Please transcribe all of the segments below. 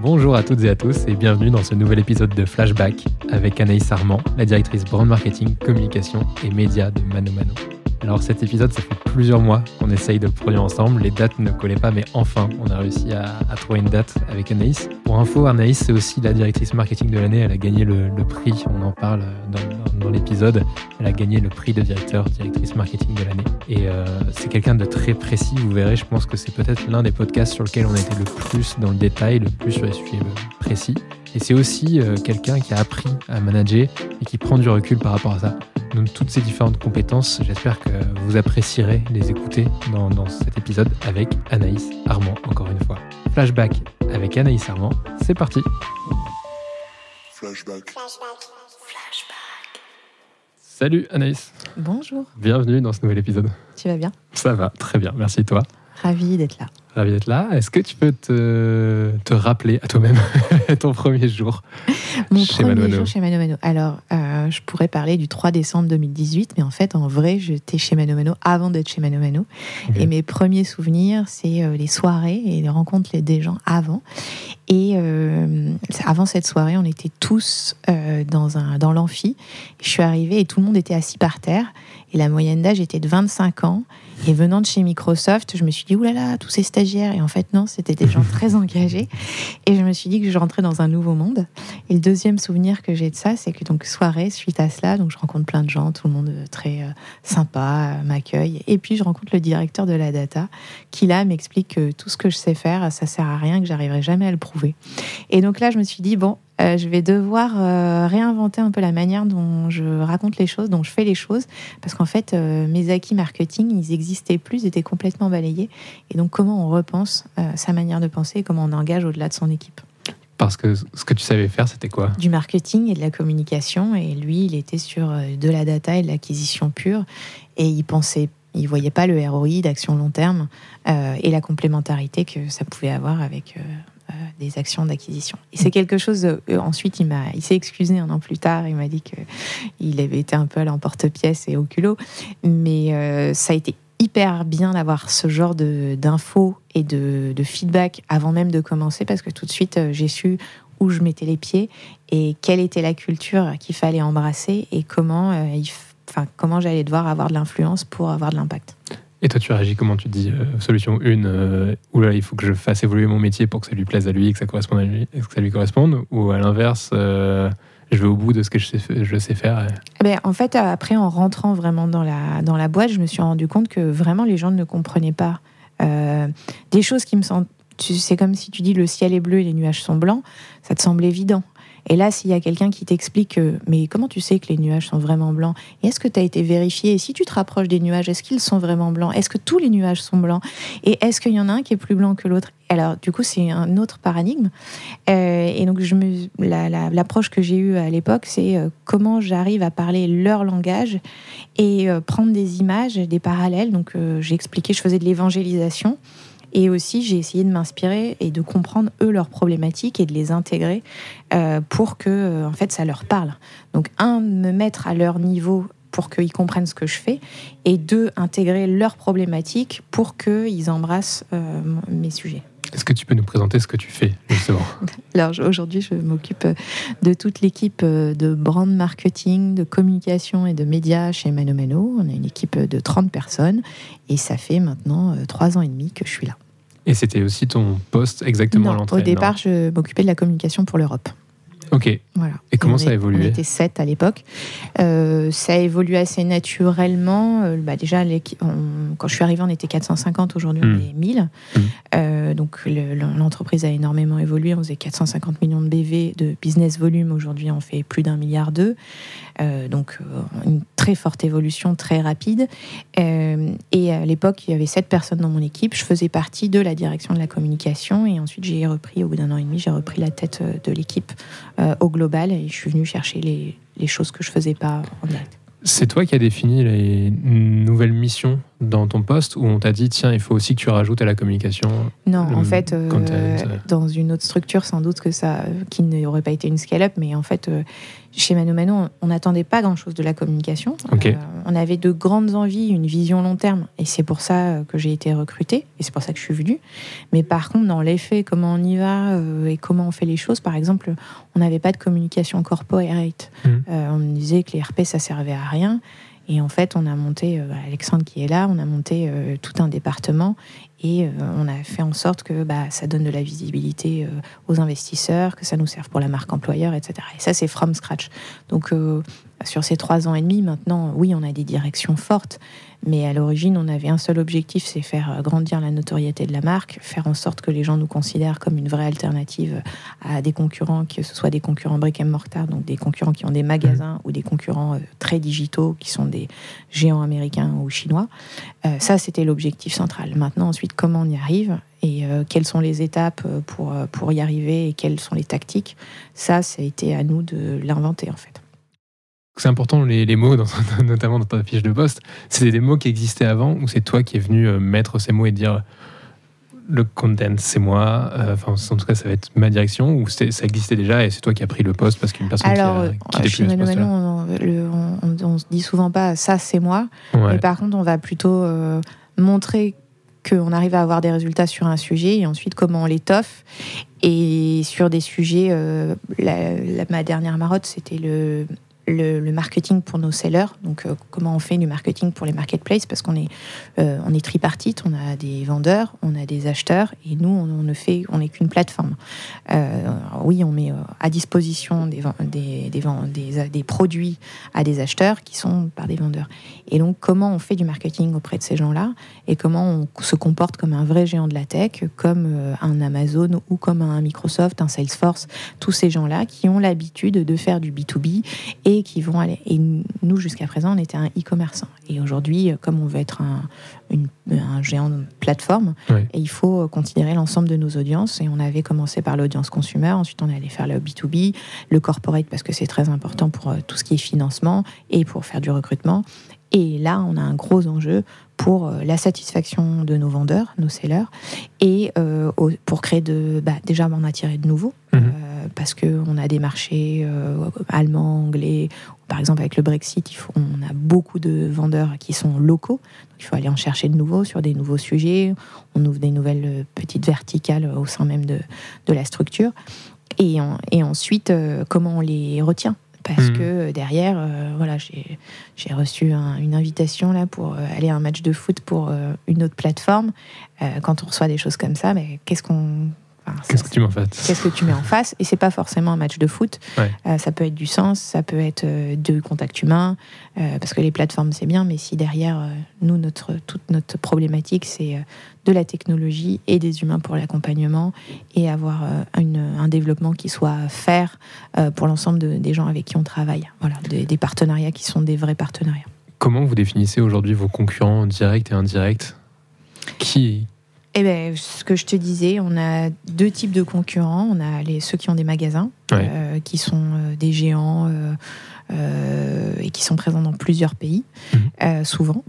Bonjour à toutes et à tous et bienvenue dans ce nouvel épisode de Flashback avec Anaïs Armand, la directrice brand marketing, communication et médias de Mano Mano. Alors cet épisode, ça fait plusieurs mois qu'on essaye de le produire ensemble. Les dates ne collaient pas, mais enfin, on a réussi à, trouver une date avec Anaïs. Pour info, Anaïs, c'est aussi la directrice marketing de l'année. Elle a gagné le, prix, on en parle dans, l'épisode. Elle a gagné le prix de directeur, directrice marketing de l'année. Et euh, c'est quelqu'un de très précis, vous verrez. Je pense que c'est peut-être l'un des podcasts sur lequel on a été le plus dans le détail, le plus sur les sujets précis. Et c'est aussi euh, quelqu'un qui a appris à manager et qui prend du recul par rapport à ça donc toutes ces différentes compétences. J'espère que vous apprécierez les écouter dans, cet épisode avec Anaïs Armand, encore une fois. Flashback avec Anaïs Armand, c'est parti. Flashback. Flashback. Flashback. Salut Anaïs. Bonjour. Bienvenue dans ce nouvel épisode. Tu vas bien? Ça va, très bien, merci toi? Ravi d'être là. Ravi d'être là. Est-ce que tu peux te, te rappeler à toi-même ton premier jour Mon chez premier jour chez Mano Mano. Alors, euh, je pourrais parler du 3 décembre 2018, mais en fait, en vrai, j'étais chez Mano Mano avant d'être chez Mano Mano. Et mes premiers souvenirs, c'est euh, les soirées et les rencontres des gens avant. Et euh, avant cette soirée, on était tous dans, un, dans l'amphi. Je suis arrivée et tout le monde était assis par terre. Et la moyenne d'âge était de 25 ans. Et venant de chez Microsoft, je me suis dit, oulala, tous ces stagiaires. Et en fait, non, c'était des gens très engagés. Et je me suis dit que je rentrais dans un nouveau monde. Et le deuxième souvenir que j'ai de ça, c'est que donc soirée, suite à cela, donc je rencontre plein de gens, tout le monde très euh, sympa, euh, m'accueille. Et puis je rencontre le directeur de la data, qui là m'explique que tout ce que je sais faire, ça sert à rien, que j'arriverai jamais à le prouver. Et donc là, je me suis dit, bon, euh, je vais devoir euh, réinventer un peu la manière dont je raconte les choses, dont je fais les choses, parce qu'en fait, euh, mes acquis marketing, ils existaient plus, ils étaient complètement balayés. Et donc, comment on repense sa manière de penser et comment on engage au-delà de son équipe? Parce que ce que tu savais faire, c'était quoi? Du marketing et de la communication. Et lui, il était sur de la data et de l'acquisition pure. Et il pensait, il voyait pas le ROI d'action long terme et la complémentarité que ça pouvait avoir avec euh, des actions d'acquisition. Et c'est quelque chose. Euh, ensuite, il m'a, il s'est excusé un an plus tard. Il m'a dit que il avait été un peu à l'emporte-pièce et au culot, mais euh, ça a été hyper bien d'avoir ce genre de d'infos et de, de, feedback avant même de commencer parce que tout de suite j'ai su où je mettais les pieds et quelle était la culture qu'il fallait embrasser et comment, enfin, comment j'allais devoir avoir de l'influence pour avoir de l'impact. Et toi, tu réagis comment Tu dis euh, solution 1, euh, oula, il faut que je fasse évoluer mon métier pour que ça lui plaise à lui que ça corresponde lui, que ça lui corresponde Ou à l'inverse, euh, je vais au bout de ce que je sais, faire eh ben, En fait, après, en rentrant vraiment dans la, dans la boîte, je me suis rendu compte que vraiment les gens ne comprenaient pas des choses qui me sentent. C'est comme si tu dis le ciel est bleu et les nuages sont blancs, ça te semble évident. Et là, s'il y a quelqu'un qui t'explique, mais comment tu sais que les nuages sont vraiment blancs? Est-ce que tu as été vérifié? Et si tu te rapproches des nuages, est-ce qu'ils sont vraiment blancs? Est-ce que tous les nuages sont blancs? Et est-ce qu'il y en a un qui est plus blanc que l'autre? Alors, du coup, c'est un autre paradigme. Euh, et donc, je me, l'approche que j'ai eue à l'époque, c'est euh, comment j'arrive à parler leur langage et euh, prendre des images, des parallèles. Donc, j'ai expliqué, je faisais de l'évangélisation. Et aussi, j'ai essayé de m'inspirer et de comprendre eux leurs problématiques et de les intégrer euh, pour que, euh, en fait, ça leur parle. Donc, un, me mettre à leur niveau pour qu'ils comprennent ce que je fais, et deux, intégrer leurs problématiques pour qu'ils embrassent euh, mes sujets. Est-ce que tu peux nous présenter ce que tu fais, justement Alors aujourd'hui, je m'occupe de toute l'équipe de brand marketing, de communication et de médias chez Mano Mano. On a une équipe de 30 personnes et ça fait maintenant trois ans et demi que je suis là. Et c'était aussi ton poste exactement à l'entrée Au départ, je m'occupais de la communication pour l'Europe. Ok. Voilà. Et comment ça a évolué On était sept à l'époque. Euh, ça a évolué assez naturellement. Euh, bah déjà, quand je suis arrivée, on était 450. Aujourd'hui, on hmm. est 1000. Hmm. Euh, donc, l'entreprise a énormément évolué. On faisait 450 millions de BV de business volume. Aujourd'hui, on fait plus d'un milliard d'eux. Donc, une très forte évolution, très rapide. et à l'époque, il y avait sept personnes dans mon équipe. Je faisais partie de la direction de la communication. Et ensuite, j'ai repris, au bout d'un an et demi, j'ai repris la tête de l'équipe euh, au global et je suis venue chercher les, les choses que je faisais pas en direct. C'est toi qui as défini les nouvelles missions dans ton poste où on t'a dit tiens il faut aussi que tu rajoutes à la communication Non, en fait, dans une autre structure sans doute que ça, qui n'aurait pas été une scale-up, mais en fait chez Mano Mano, on n'attendait pas grand-chose de la communication. Euh, on avait de grandes envies, une vision long terme, et c'est pour ça que j'ai été recrutée, et c'est pour ça que je suis venue. Mais par contre, dans les faits, comment on y va euh, et comment on fait les choses, par exemple, on n'avait pas de communication corporate. Mmh. Euh, on me disait que les RP, ça servait à rien. Et en fait, on a monté, Alexandre qui est là, on a monté tout un département et euh, on a fait en sorte que bah, ça donne de la visibilité euh, aux investisseurs, que ça nous serve pour la marque employeur, etc. Et ça, c'est from scratch. Donc, euh, sur ces trois ans et demi, maintenant, oui, on a des directions fortes, mais à l'origine, on avait un seul objectif, c'est faire grandir la notoriété de la marque, faire en sorte que les gens nous considèrent comme une vraie alternative à des concurrents, que ce soit des concurrents brick and mortar, donc des concurrents qui ont des magasins, mmh. ou des concurrents très digitaux, qui sont des géants américains ou chinois. ça, c'était l'objectif central. Maintenant, ensuite, comment on y arrive et euh, quelles sont les étapes euh, pour, euh, pour y arriver et quelles sont les tactiques, ça, ça a été à nous de l'inventer en fait. C'est important les, les, mots, notamment dans ta fiche de poste. C'est des mots qui existaient avant ou c'est toi qui es venu mettre ces mots et dire le content, c'est moi, enfin en tout cas ça va être ma direction ou ça existait déjà et c'est toi qui as pris le poste parce qu'une personne Alors, qui a quitté plus ce on, on, on, se dit souvent pas ça c'est moi, mais par contre on va plutôt montrer qu'on arrive à avoir des résultats sur un sujet et ensuite comment on l'étoffe. Et sur des sujets, euh, ma dernière marotte, c'était le le, marketing pour nos sellers, donc euh, comment on fait du marketing pour les marketplaces, parce qu'on est, euh, on est tripartite, on a des vendeurs, on a des acheteurs, et nous, on, ne fait, on n'est qu'une plateforme. Euh, oui, on met à disposition des, des, des, produits à des acheteurs qui sont par des vendeurs. Et donc, comment on fait du marketing auprès de ces gens-là, et comment on se comporte comme un vrai géant de la tech, comme un Amazon ou comme un Microsoft, un Salesforce, tous ces gens-là qui ont l'habitude de faire du B2B et qui vont aller. Et nous, jusqu'à présent, on était un e-commerçant. Et aujourd'hui, comme on veut être un, un géant de plateforme, et il faut considérer l'ensemble de nos audiences. Et on avait commencé par l'audience consumer, ensuite on allait faire le B2B, le corporate, parce que c'est très important pour euh, tout ce qui est financement et pour faire du recrutement. Et là, on a un gros enjeu pour euh, la satisfaction de nos vendeurs, nos sellers, et euh, pour créer de, bah, déjà en attirer de nouveaux, mhm. Euh, parce qu'on a des marchés allemands, anglais. Par exemple, avec le Brexit, il faut, on a beaucoup de vendeurs qui sont locaux. Donc il faut aller en chercher de nouveaux sur des nouveaux sujets. On ouvre des nouvelles petites verticales au sein même de, de la structure. Et, et ensuite, comment on les retient? Parce hmm. que euh, derrière, euh, voilà, j'ai reçu une invitation là pour euh, aller à un match de foot pour une autre plateforme. quand on reçoit des choses comme ça, mais qu'est-ce qu'on Qu'est-ce que tu mets en face Qu'est-ce que tu mets en face Et c'est pas forcément un match de foot. Euh, ça peut être du sens, ça peut être euh, de contact humain, euh, parce que les plateformes c'est bien, mais si derrière nous notre toute notre problématique c'est de la technologie et des humains pour l'accompagnement et avoir un développement qui soit faire pour l'ensemble des gens avec qui on travaille. Voilà, des, des partenariats qui sont des vrais partenariats. Comment vous définissez aujourd'hui vos concurrents directs et indirects? Qui eh ben, ce que je te disais, on a deux types de concurrents. On a les, ceux qui ont des magasins, euh, qui sont euh, des géants euh, et qui sont présents dans plusieurs pays, mhm. souvent.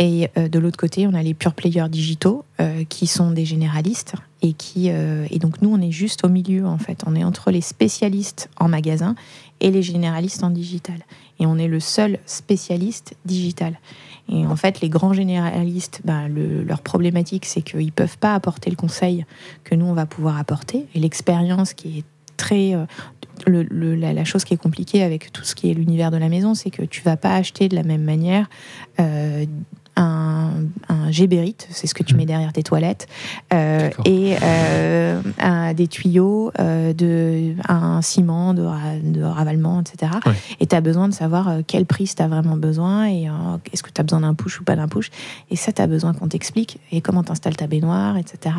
Et de l'autre côté, on a les pure players digitaux, qui sont des généralistes et qui et donc nous, on est juste au milieu en fait. On est entre les spécialistes en magasin et les généralistes en digital. Et on est le seul spécialiste digital. Et en fait, les grands généralistes, bah, leur problématique, c'est qu'ils ne peuvent pas apporter le conseil que nous, on va pouvoir apporter. Et l'expérience qui est très... Euh, la, chose qui est compliquée avec tout ce qui est l'univers de la maison, c'est que tu vas pas acheter de la même manière euh, un, un gébérite, c'est ce que tu mets mmh. derrière tes toilettes, euh, et euh, un, des tuyaux, euh, de, un ciment de, de ravalement, etc. Et tu as besoin de savoir quel prix tu as vraiment besoin et est-ce que tu as besoin d'un push ou pas d'un push. Et ça, tu as besoin qu'on t'explique et comment tu installes ta baignoire, etc.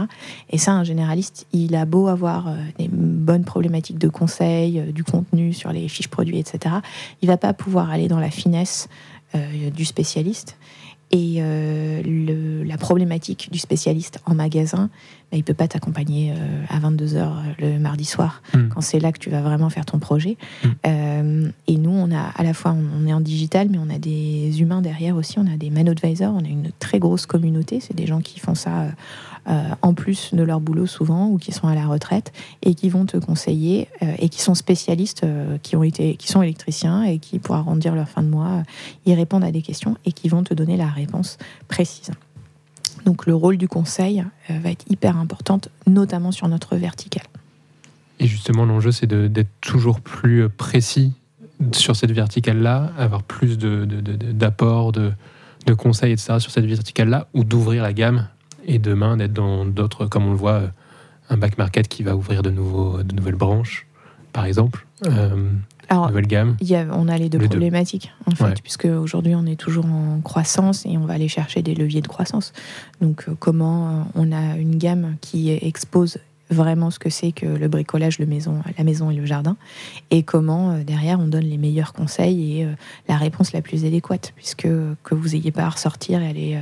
Et ça, un généraliste, il a beau avoir des bonnes problématiques de conseil, du contenu sur les fiches produits, etc. Il va pas pouvoir aller dans la finesse du spécialiste. Et euh, la problématique du spécialiste en magasin, bah, il peut pas t'accompagner à 22h le mardi soir, hmm. quand c'est là que tu vas vraiment faire ton projet. Hmm. et nous, on a à la fois, on, est en digital, mais on a des humains derrière aussi. On a des man advisors, on a une très grosse communauté. C'est des gens qui font ça euh, en plus de leur boulot souvent ou qui sont à la retraite et qui vont te conseiller euh, et qui sont spécialistes, euh, qui, ont été, qui sont électriciens et qui, pour arrondir leur fin de mois, ils répondent à des questions et qui vont te donner la réponse précise. Donc le rôle du conseil va être hyper important, notamment sur notre verticale. Et justement, l'enjeu, c'est d'être toujours plus précis sur cette verticale-là, avoir plus d'apports, de, de, de, conseils, etc. sur cette verticale-là, ou d'ouvrir la gamme et demain d'être dans d'autres, comme on le voit, un back market qui va ouvrir de, nouveaux, de nouvelles branches, par exemple. Euh, nouvelle gamme. Y a, on a les deux problématiques, en fait, puisque aujourd'hui on est toujours en croissance et on va aller chercher des leviers de croissance. Donc, euh, comment euh, on a une gamme qui expose vraiment ce que c'est que le bricolage, le maison, la maison et le jardin, et comment euh, derrière on donne les meilleurs conseils et euh, la réponse la plus adéquate, puisque que vous ayez pas à ressortir et aller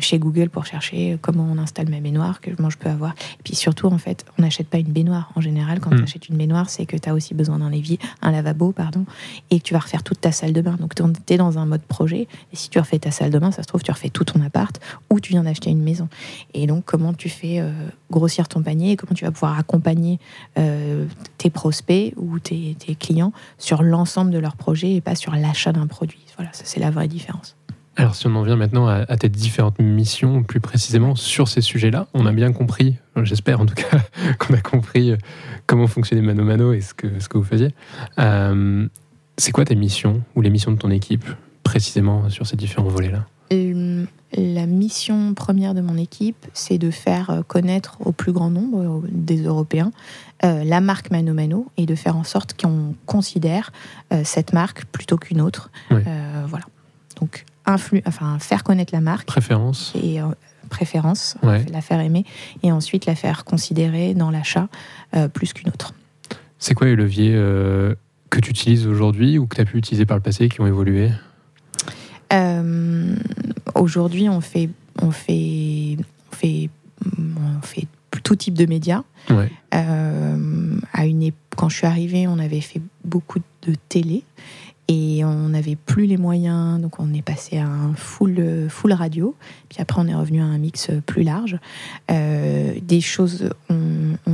chez Google pour chercher comment on installe ma baignoire, que moi je peux avoir. Et puis surtout, en fait, on n'achète pas une baignoire. En général, quand hmm. tu achètes une baignoire, c'est que tu as aussi besoin d'un évier, un lavabo, pardon, et que tu vas refaire toute ta salle de bain. Donc tu es dans un mode projet, et si tu refais ta salle de bain, ça se trouve, tu refais tout ton appart, ou tu viens d'acheter une maison. Et donc, comment tu fais grossir ton panier et comment tu vas pouvoir accompagner euh, tes prospects ou tes, clients sur l'ensemble de leurs projets et pas sur l'achat d'un produit. Voilà, ça c'est la vraie différence. Alors si on en vient maintenant à, tes différentes missions, plus précisément sur ces sujets-là, on a bien compris, j'espère en tout cas, qu'on a compris euh, comment fonctionnait Mano Mano et ce que, ce que vous faisiez. Euh, c'est quoi tes missions ou les missions de ton équipe précisément sur ces différents volets-là? La mission première de mon équipe, c'est de faire euh, connaître au plus grand nombre des Européens euh, la marque Mano Mano et de faire en sorte qu'on considère cette marque plutôt qu'une autre. voilà. Donc, influ enfin, faire connaître la marque. Préférence. Et préférence, la faire aimer, et ensuite la faire considérer dans l'achat plus qu'une autre. C'est quoi les leviers que tu utilises aujourd'hui ou que tu as pu utiliser par le passé qui ont évolué? Euh, aujourd'hui, on fait, on, fait, on, fait, on fait tout type de médias. Euh, à une, quand je suis arrivée, on avait fait beaucoup de télé et on n'avait plus les moyens, donc on est passé à un full, full radio. Puis après, on est revenu à un mix plus large. Euh, des choses,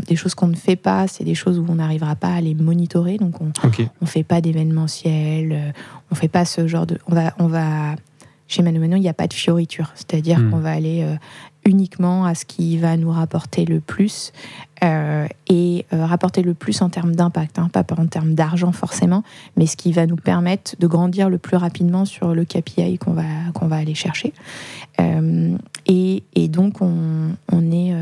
des choses qu'on ne fait pas, c'est des choses où on n'arrivera pas à les monitorer. Donc on ne fait pas d'événementiel, euh, on fait pas ce genre de. On va, on va chez Mano Mano, il n'y a pas de fioriture, c'est-à-dire hmm. qu'on va aller euh, uniquement à ce qui va nous rapporter le plus euh, et euh, rapporter le plus en termes d'impact, hein, pas en termes d'argent forcément, mais ce qui va nous permettre de grandir le plus rapidement sur le KPI qu'on va, qu'on va aller chercher. Et, et, donc, on, on est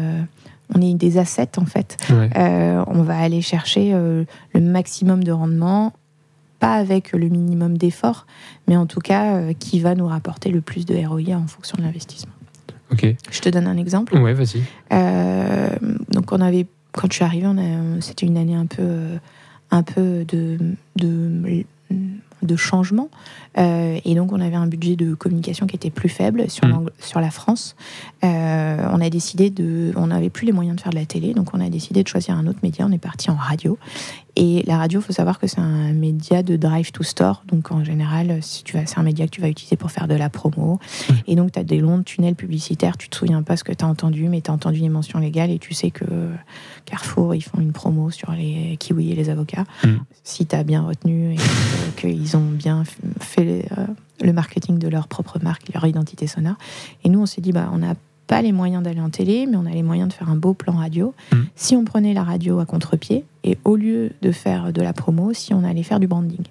on est des assets en fait. on va aller chercher le maximum de rendement pas avec le minimum d'effort, mais en tout cas euh, qui va nous rapporter le plus de ROI en fonction de l'investissement. Ok. Je te donne un exemple. Ouais, vas-y. Euh, donc on avait, quand je suis arrivée, c'était une année un peu, euh, un peu de, de de changement. Euh, et donc, on avait un budget de communication qui était plus faible sur, mm. sur la France. Euh, on a décidé de. On n'avait plus les moyens de faire de la télé, donc on a décidé de choisir un autre média. On est parti en radio. Et la radio, il faut savoir que c'est un média de drive to store. Donc, en général, si tu vas, c'est un média que tu vas utiliser pour faire de la promo. Et donc, tu as des longs tunnels publicitaires. Tu te souviens pas ce que tu as entendu, mais tu as entendu les mentions légales et tu sais que Carrefour, ils font une promo sur les kiwis et les avocats. Mm. Si tu as bien retenu et qu'ils ont bien fait euh, le marketing de leur propre marque, leur identité sonore. Et nous, on s'est dit, bah, on n'a pas les moyens d'aller en télé, mais on a les moyens de faire un beau plan radio. Mm. Si on prenait la radio à contre-pied, et au lieu de faire de la promo, si on allait faire du branding.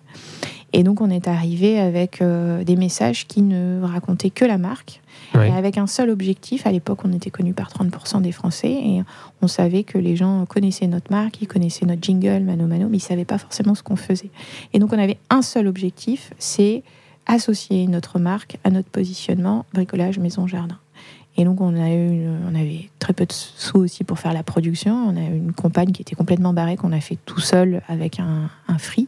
Et donc, on est arrivé avec euh, des messages qui ne racontaient que la marque, et avec un seul objectif. À l'époque, on était connu par 30% des Français, et on savait que les gens connaissaient notre marque, ils connaissaient notre jingle, Mano Mano, mais ils ne savaient pas forcément ce qu'on faisait. Et donc, on avait un seul objectif, c'est associer notre marque à notre positionnement bricolage maison jardin. Et donc, on, avait très peu de sous aussi pour faire la production. On a eu une compagne qui était complètement barrée, qu'on a fait tout seul avec un, free,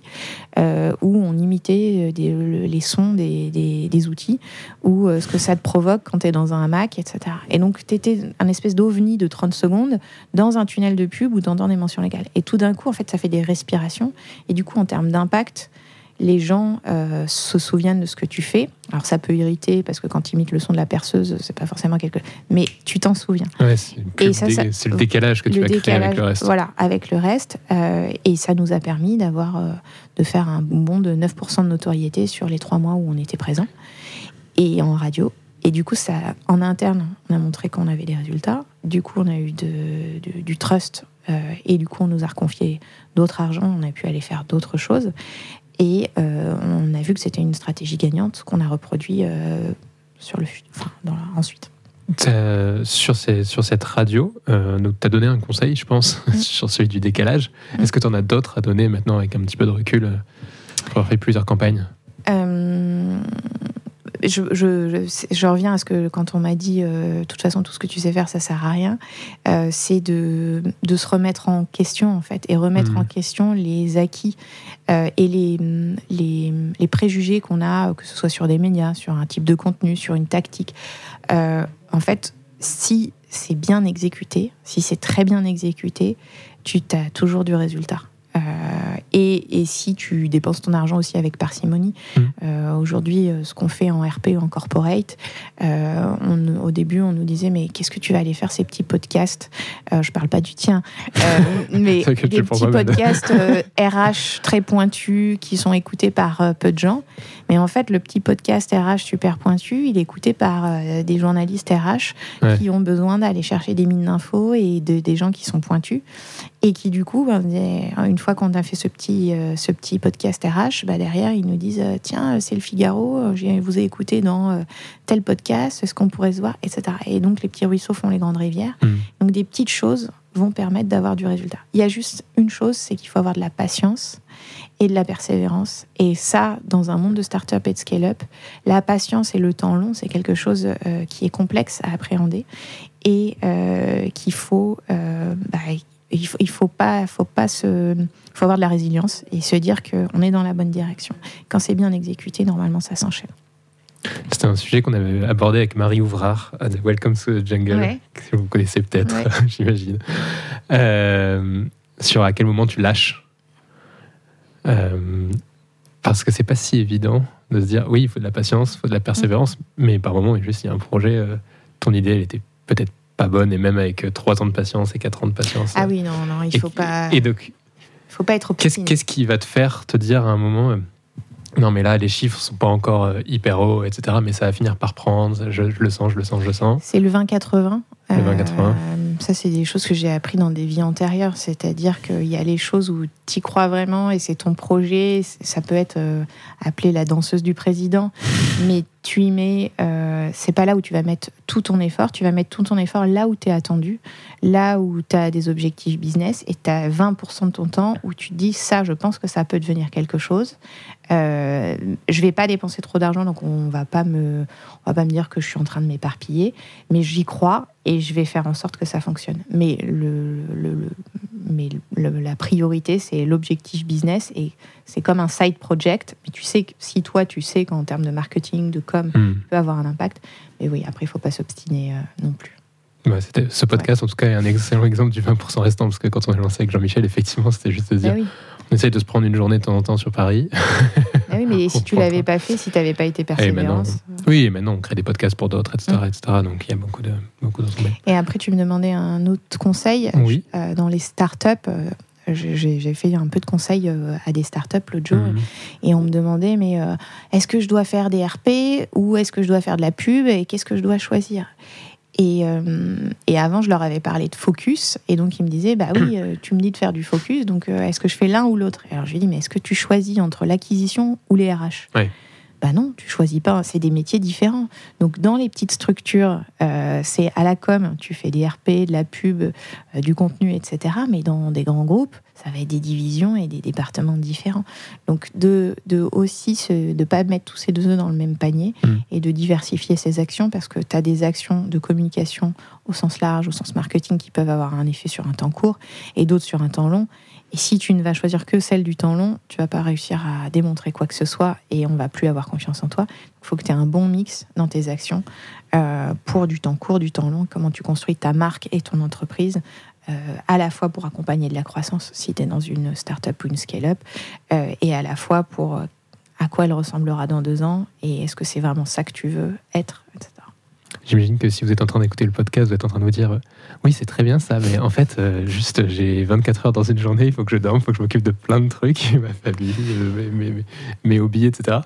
euh, où on imitait des, les sons des, outils, ou euh, ce que ça te provoque quand tu es dans un Mac, etc. Et donc, tu étais un espèce d'ovni de 30 secondes dans un tunnel de pub ou dans des mentions légales. Et tout d'un coup, en fait, ça fait des respirations. Et du coup, en termes d'impact, les gens euh, se souviennent de ce que tu fais. Alors ça peut irriter parce que quand tu imites le son de la perceuse, c'est pas forcément quelque. Mais tu t'en souviens. c'est le décalage que tu as créé avec le reste. Voilà, avec le reste. Euh, et ça nous a permis d'avoir, euh, de faire un bond de 9% de notoriété sur les trois mois où on était présent et en radio. Et du coup, ça, en interne, on a montré qu'on avait des résultats. Du coup, on a eu du trust et du coup, on nous a reconfié d'autres argent. On a pu aller faire d'autres choses. Et euh, on a vu que c'était une stratégie gagnante qu'on a reproduit euh, sur le, enfin, dans ensuite. Sur, ces, sur, cette radio, euh, tu as donné un conseil, je pense, mm. sur celui du décalage. Mm. Est-ce que tu en as d'autres à donner maintenant avec un petit peu de recul pour avoir fait plusieurs campagnes? Je, je, reviens à ce que quand on m'a dit, euh, de toute façon, tout ce que tu sais faire, ça sert à rien, euh, c'est de, de, se remettre en question, en fait, et remettre en mmh. question les acquis euh, et les, les, les préjugés qu'on a, que ce soit sur des médias, sur un type de contenu, sur une tactique. en fait, si c'est bien exécuté, si c'est très bien exécuté, tu as toujours du résultat. Euh, et, si tu dépenses ton argent aussi avec parcimonie, mmh. euh, aujourd'hui, euh, ce qu'on fait en RP ou en corporate, au début, on nous disait mais qu'est-ce que tu vas aller faire ces petits podcasts? Je parle pas du tien, mais des petits podcasts RH très pointus qui sont écoutés par peu de gens. Mais en fait, le petit podcast RH super pointu, il est écouté par des journalistes RH qui ont besoin d'aller chercher des mines d'infos et des gens qui sont pointus et qui du coup, ben, une fois qu'on a fait ce petit, euh, ce petit podcast RH, bah, derrière, ils nous disent euh, Tiens, c'est le Figaro, euh, je vous ai écouté dans tel podcast, est-ce qu'on pourrait se voir, etc. Et donc, les petits ruisseaux font les grandes rivières. Mmh. Donc, des petites choses vont permettre d'avoir du résultat. Il y a juste une chose, c'est qu'il faut avoir de la patience et de la persévérance. Et ça, dans un monde de start-up et de scale-up, la patience et le temps long, c'est quelque chose qui est complexe à appréhender et qu'il faut, bah, il faut, il faut pas, faut pas se, faut avoir de la résilience et se dire qu'on est dans la bonne direction. Quand c'est bien exécuté, normalement, ça s'enchaîne. C'était un sujet qu'on avait abordé avec Marie Ouvrard à The Welcome to the Jungle, que vous connaissez peut-être, j'imagine. Euh, sur à quel moment tu lâches. Euh, parce que c'est pas si évident de se dire oui, il faut de la patience, il faut de la persévérance, mais par moment, juste il y a un projet, euh, ton idée, elle était peut-être pas bonne, et même avec 3 ans de patience et 4 ans de patience. Ah oui, non, non, il faut pas. Et donc, faut pas être Qu'est-ce, qu'est-ce qui va te faire te dire à un moment, euh, non mais là les chiffres sont pas encore euh, hyper hauts, etc. Mais ça va finir par prendre. Je, le sens, je le sens, je le sens. C'est le 20-80. Le 20-80. Euh, ça, c'est des choses que j'ai appris dans des vies antérieures. C'est-à-dire qu'il y a les choses où tu y crois vraiment et c'est ton projet. Ça peut être appelé la danseuse du président, mais tu y mets, euh, c'est pas là où tu vas mettre tout ton effort, tu vas mettre tout ton effort là où tu es attendu, là où tu as des objectifs business et tu as 20% de ton temps où tu te dis ça, je pense que ça peut devenir quelque chose. Euh, je vais pas dépenser trop d'argent, donc on va pas me, on va pas me dire que je suis en train de m'éparpiller, mais j'y crois et je vais faire en sorte que ça fonctionne. Mais le, mais la priorité, c'est l'objectif business et c'est comme un side project. Mais tu sais que si toi, tu sais qu'en termes de marketing, de com, hmm. peut avoir un impact. Mais oui, après, il faut pas s'obstiner euh, non plus. c'était, ce podcast, en tout cas, est un excellent exemple du 20% restant, parce que quand on a lancé avec Jean-Michel, effectivement, c'était juste de dire bah on essaye de se prendre une journée de temps en temps sur Paris. Ah mais si tu l'avais pas fait, si tu n'avais pas été persévérant. Oui, et maintenant on crée des podcasts pour d'autres, etc., mm. etc. Donc il y a beaucoup de beaucoup. Et après, tu me demandais un autre conseil. Oui. Euh, dans les startups, euh, j'ai fait un peu de conseils euh, à des startups l'autre jour mm. et on me demandait mais est-ce que je dois faire des RP ou est-ce que je dois faire de la pub et qu'est-ce que je dois choisir? Et, euh, et, avant, je leur avais parlé de focus. Et donc, ils me disaient Bah oui, euh, tu me dis de faire du focus, donc euh, est-ce que je fais l'un ou l'autre? Alors, je lui ai dit Mais est-ce que tu choisis entre l'acquisition ou les RH? Bah non, tu choisis pas. C'est des métiers différents. Donc dans les petites structures, c'est à la com, tu fais des RP, de la pub, du contenu, etc. Mais dans des grands groupes, ça va être des divisions et des départements différents. Donc de, de aussi de ne pas mettre tous ces deux œufs dans le même panier mmh. et de diversifier ses actions parce que tu as des actions de communication au sens large, au sens marketing qui peuvent avoir un effet sur un temps court et d'autres sur un temps long. Et si tu ne vas choisir que celle du temps long, tu vas pas réussir à démontrer quoi que ce soit et on va plus avoir confiance en toi. Il faut que tu aies un bon mix dans tes actions euh, pour du temps court, du temps long, comment tu construis ta marque et ton entreprise euh, à la fois pour accompagner de la croissance si tu es dans une start-up ou une scale-up, euh, et à la fois pour euh, à quoi elle ressemblera dans deux ans, et est-ce que c'est vraiment ça que tu veux être, etc. J'imagine que si vous êtes en train d'écouter le podcast, vous êtes en train de vous dire Oui, c'est très bien ça, mais en fait, juste j'ai 24 heures dans une journée, il faut que je dorme, il faut que je m'occupe de plein de trucs, ma famille, mes, mes, mes hobbies, etc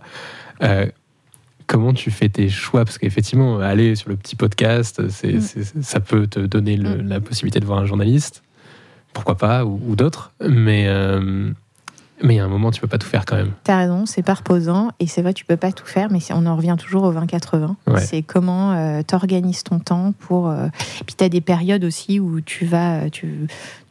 comment tu fais tes choix? Parce qu'effectivement, aller sur le petit podcast, mm. ça peut te donner mm. la possibilité de voir un journaliste, pourquoi pas, ou, d'autres. Mais euh, mais il y a un moment, tu peux pas tout faire quand même. Tu as raison, c'est pas reposant. Et c'est vrai, tu peux pas tout faire, mais on en revient toujours au 20-80. C'est comment euh, tu organises ton temps pour. Euh, puis tu as des périodes aussi où tu vas. Tu,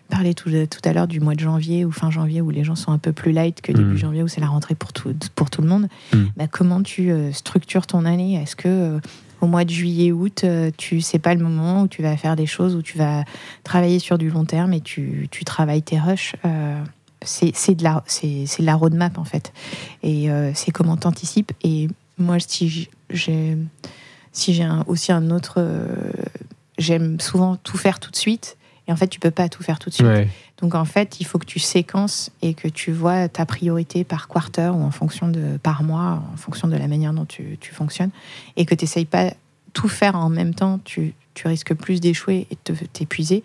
parlais tout, tout à l'heure du mois de janvier ou fin janvier où les gens sont un peu plus light que début mm. janvier où c'est la rentrée pour tout, pour tout le monde. Mm. Bah, comment tu euh, structures ton année? Est-ce que euh, au mois de juillet, août, euh, tu sais pas le moment où tu vas faire des choses, où tu vas travailler sur du long terme et tu, tu travailles tes rushs c'est de, la, de la roadmap en fait. Et c'est comment tu anticipes. Et moi, si j'ai si j'ai aussi un autre. J'aime souvent tout faire tout de suite. Et en fait, tu peux pas tout faire tout de suite. Donc en fait, il faut que tu séquences et que tu vois ta priorité par quarter ou en fonction de par mois, en fonction de la manière dont tu, tu fonctionnes, et que tu n'essayes pas tout faire en même temps. Tu, tu risques plus d'échouer et de t'épuiser.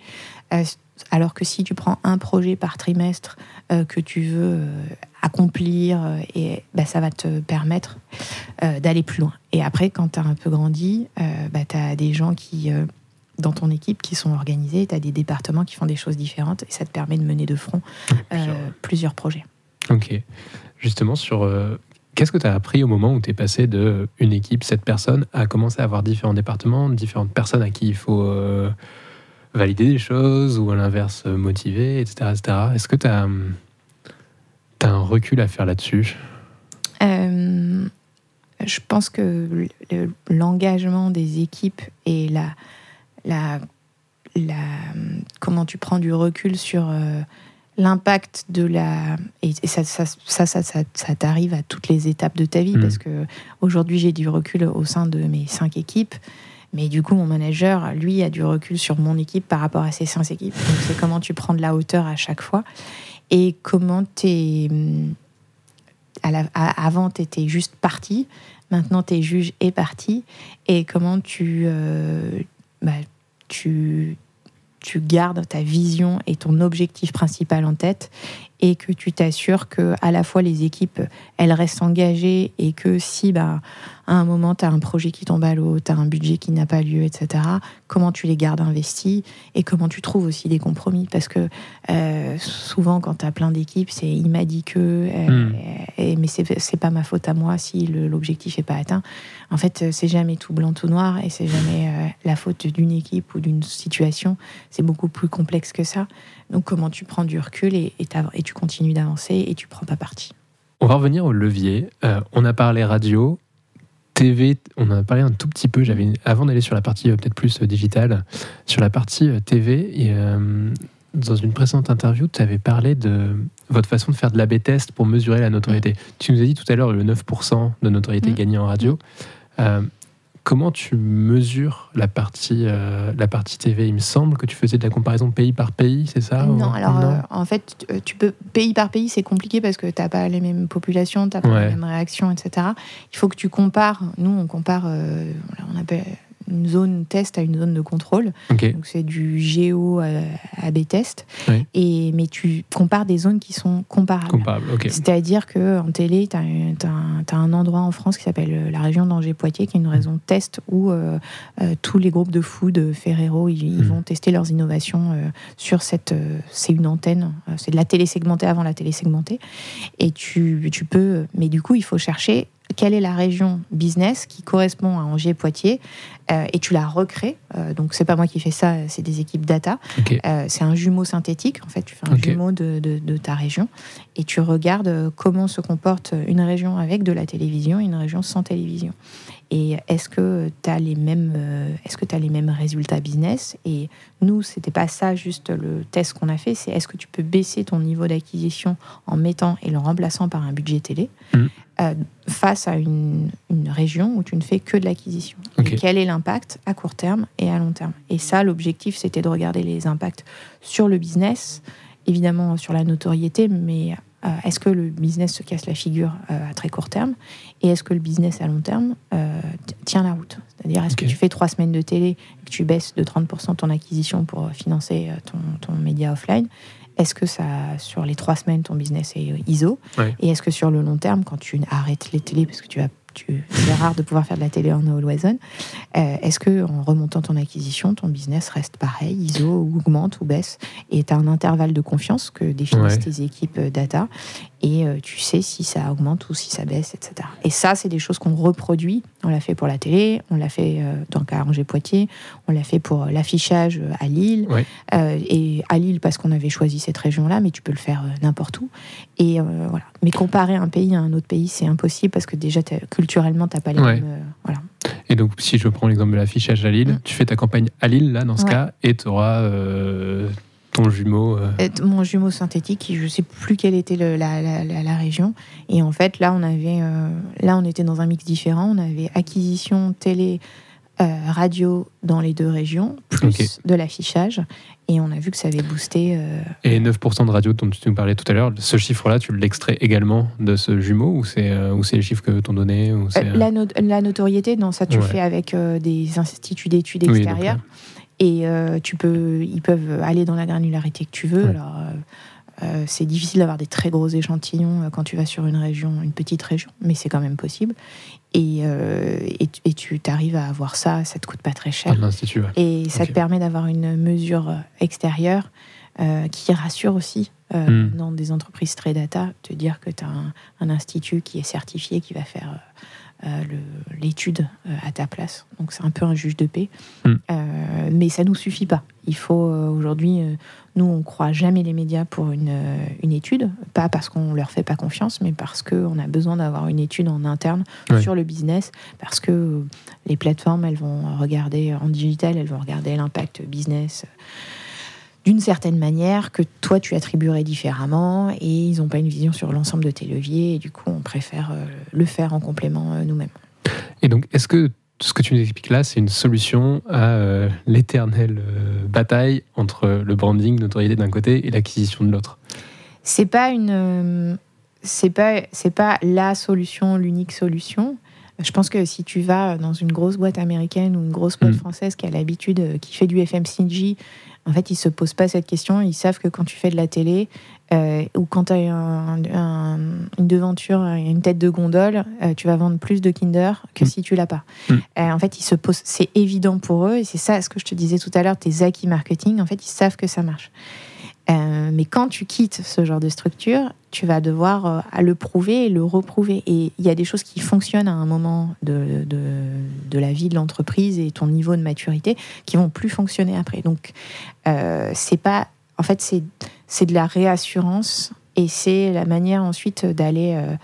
Euh, alors que si tu prends un projet par trimestre euh, que tu veux euh, accomplir, et bah, ça va te permettre d'aller plus loin. Et après, quand tu as un peu grandi, bah, tu as des gens qui dans ton équipe qui sont organisés, tu as des départements qui font des choses différentes et ça te permet de mener de front euh, plusieurs, projets. Ok. Justement, sur euh, qu'est-ce que tu as appris au moment où tu es passé de une équipe, cette personnes, à commencer à avoir différents départements, différentes personnes à qui il faut euh, valider des choses ou à l'inverse motiver, etc. etc. Est-ce que tu as, as, un recul à faire là-dessus? Je pense que l'engagement des équipes et la la, la, comment tu prends du recul sur euh, l'impact de la et, ça ça, ça, ça, ça, t'arrive à toutes les étapes de ta vie mm. parce que aujourd'hui j'ai du recul au sein de mes cinq équipes mais du coup mon manager lui a du recul sur mon équipe par rapport à ses cinq équipes donc c'est comment tu prends de la hauteur à chaque fois et comment tu à la, avant tu étais juste parti maintenant tu es juge et parti et comment tu euh, bah, tu, tu gardes ta vision et ton objectif principal en tête et que tu t'assures que à la fois les équipes elles restent engagées et que si bah à un moment tu as un projet qui tombe à l'eau, tu as un budget qui n'a pas lieu, etc. Comment tu les gardes investis et comment tu trouves aussi des compromis? Parce que euh, souvent quand tu as plein d'équipes, c'est il m'a dit que euh, hmm. et, mais c'est pas ma faute à moi si l'objectif est pas atteint. En fait, c'est jamais tout blanc tout noir et c'est jamais euh, la faute d'une équipe ou d'une situation, c'est beaucoup plus complexe que ça. Donc comment tu prends du recul et, et, tu continues d'avancer et tu prends pas parti? On va revenir au levier. Euh, on a parlé radio, TV, on en a parlé un tout petit peu. J'avais avant d'aller sur la partie euh, peut-être plus euh, digitale, sur la partie TV. Et, dans une précédente interview, tu avais parlé de votre façon de faire de l'AB test pour mesurer la notoriété. Tu nous as dit tout à l'heure le 9% de notoriété mmh. gagnée en radio. Comment tu mesures la partie, euh, la partie TV Il me semble que tu faisais de la comparaison pays par pays, c'est ça Non, alors euh, en fait, euh, tu peux pays par pays, c'est compliqué parce que tu n'as pas les mêmes populations, tu n'as pas les mêmes réactions, etc. Il faut que tu compares. Nous, on compare, on appelle une zone test à une zone de contrôle. Donc c'est du géo à B test. Et, mais tu compares des zones qui sont comparables. C'est-à-dire qu'en télé, tu as, un endroit en France qui s'appelle euh, la région d'Angers-Poitiers, qui est une région test où euh, euh, tous les groupes de food, Ferrero, ils, hmm. vont tester leurs innovations sur cette. c'est une antenne, c'est de la télé segmentée avant la télé segmentée. Et tu, tu peux. Mais du coup, il faut chercher quelle est la région business qui correspond à Angers-Poitiers euh, et tu la recrées. Euh, donc, c'est pas moi qui fais ça, c'est des équipes data. Euh, c'est un jumeau synthétique. En fait, tu fais un jumeau de, de, ta région et tu regardes comment se comporte une région avec de la télévision et une région sans télévision. Et est-ce que tu as les mêmes est-ce que tu as les mêmes résultats business? Et nous, c'était pas ça juste le test qu'on a fait, c'est est-ce que tu peux baisser ton niveau d'acquisition en mettant et le remplaçant par un budget télé? Mmh. Face à une, une, région où tu ne fais que de l'acquisition. Quel est l'impact à court terme et à long terme? Et ça, l'objectif, c'était de regarder les impacts sur le business, évidemment sur la notoriété, mais euh, est-ce que le business se casse la figure euh, à très court terme? Et est-ce que le business à long terme euh, tient la route? C'est-à-dire, est-ce que tu fais trois semaines de télé et que tu baisses de 30% ton acquisition pour financer ton, ton média offline? Est-ce que ça, sur les trois semaines, ton business est ISO Et est-ce que sur le long terme, quand tu arrêtes les télés parce que tu vas c'est rare de pouvoir faire de la télé en all Euh, Est-ce que en remontant ton acquisition, ton business reste pareil, ISO, ou augmente ou baisse? Et tu as un intervalle de confiance que définissent tes équipes euh, data et euh, tu sais si ça augmente ou si ça baisse, etc. Et ça, c'est des choses qu'on reproduit. On l'a fait pour la télé, on l'a fait euh, dans le Angers-Poitiers, on l'a fait pour l'affichage à Lille. et à Lille parce qu'on avait choisi cette région-là, mais tu peux le faire n'importe où. Et voilà. Mais comparer un pays à un autre pays, c'est impossible parce que déjà, culturellement, tu n'as pas les mêmes. voilà. Et donc, si je prends l'exemple de l'affichage à Lille, mm. tu fais ta campagne à Lille, là, dans ce cas, et tu auras ton jumeau euh. Mon jumeau synthétique, je ne sais plus quelle était le, la, la, la, région. Et en fait, là, on avait, euh, là, on était dans un mix différent. On avait acquisition télé, euh, radio dans les deux régions, plus de l'affichage. Et on a vu que ça avait boosté. Et 9% de radio dont tu nous parlais tout à l'heure, ce chiffre-là, tu l'extrais également de ce jumeau ou c'est ou c'est les chiffres que t'ont donné ou la, la, notoriété, non, ça tu le fais avec des instituts d'études extérieurs. Et euh, tu peux, ils peuvent aller dans la granularité que tu veux. Alors, euh, euh, c'est difficile d'avoir des très gros échantillons quand tu vas sur une région, une petite région, mais c'est quand même possible. Et, et, tu arrives à avoir ça, ça te coûte pas très cher. Et ça te permet d'avoir une mesure extérieure qui rassure aussi hmm. dans des entreprises très data, te dire que tu as un, un, institut qui est certifié, qui va faire euh, l'étude euh, à ta place. Donc c'est un peu un juge de paix. Hmm. Euh, mais ça nous suffit pas. Il faut aujourd'hui, nous on croit jamais les médias pour une, une étude, pas parce qu'on leur fait pas confiance, mais parce qu'on a besoin d'avoir une étude en interne sur le business, parce que les plateformes elles vont regarder en digital, elles vont regarder l'impact business d'une certaine manière que toi tu attribuerais différemment. Et ils n'ont pas une vision sur l'ensemble de tes leviers. Et du coup on préfère euh, le faire en complément euh, nous-mêmes. Et donc est-ce que ce que tu nous expliques là, c'est une solution à euh, l'éternelle bataille entre le branding, notoriété d'un côté et l'acquisition de l'autre C'est pas une, c'est pas, c'est pas la solution, l'unique solution. Je pense que si tu vas dans une grosse boîte américaine ou une grosse boîte mm. française qui a l'habitude, qui fait du FMCG, en fait, ils se posent pas cette question. Ils savent que quand tu fais de la télé euh, ou quand tu as une devanture, une tête de gondole, euh, tu vas vendre plus de Kinder que mm. si tu l'as pas. Mm. Euh, en fait, ils se posent. C'est évident pour eux et c'est ça ce que je te disais tout à l'heure. Tes acquis marketing, en fait, ils savent que ça marche. Mais quand tu quittes ce genre de structure, tu vas devoir le prouver et le reprouver. Et il y a des choses qui fonctionnent à un moment de, la vie de l'entreprise et ton niveau de maturité qui vont plus fonctionner après. Donc, euh, c'est pas. En fait, c'est, de la réassurance et c'est la manière ensuite d'aller. Euh,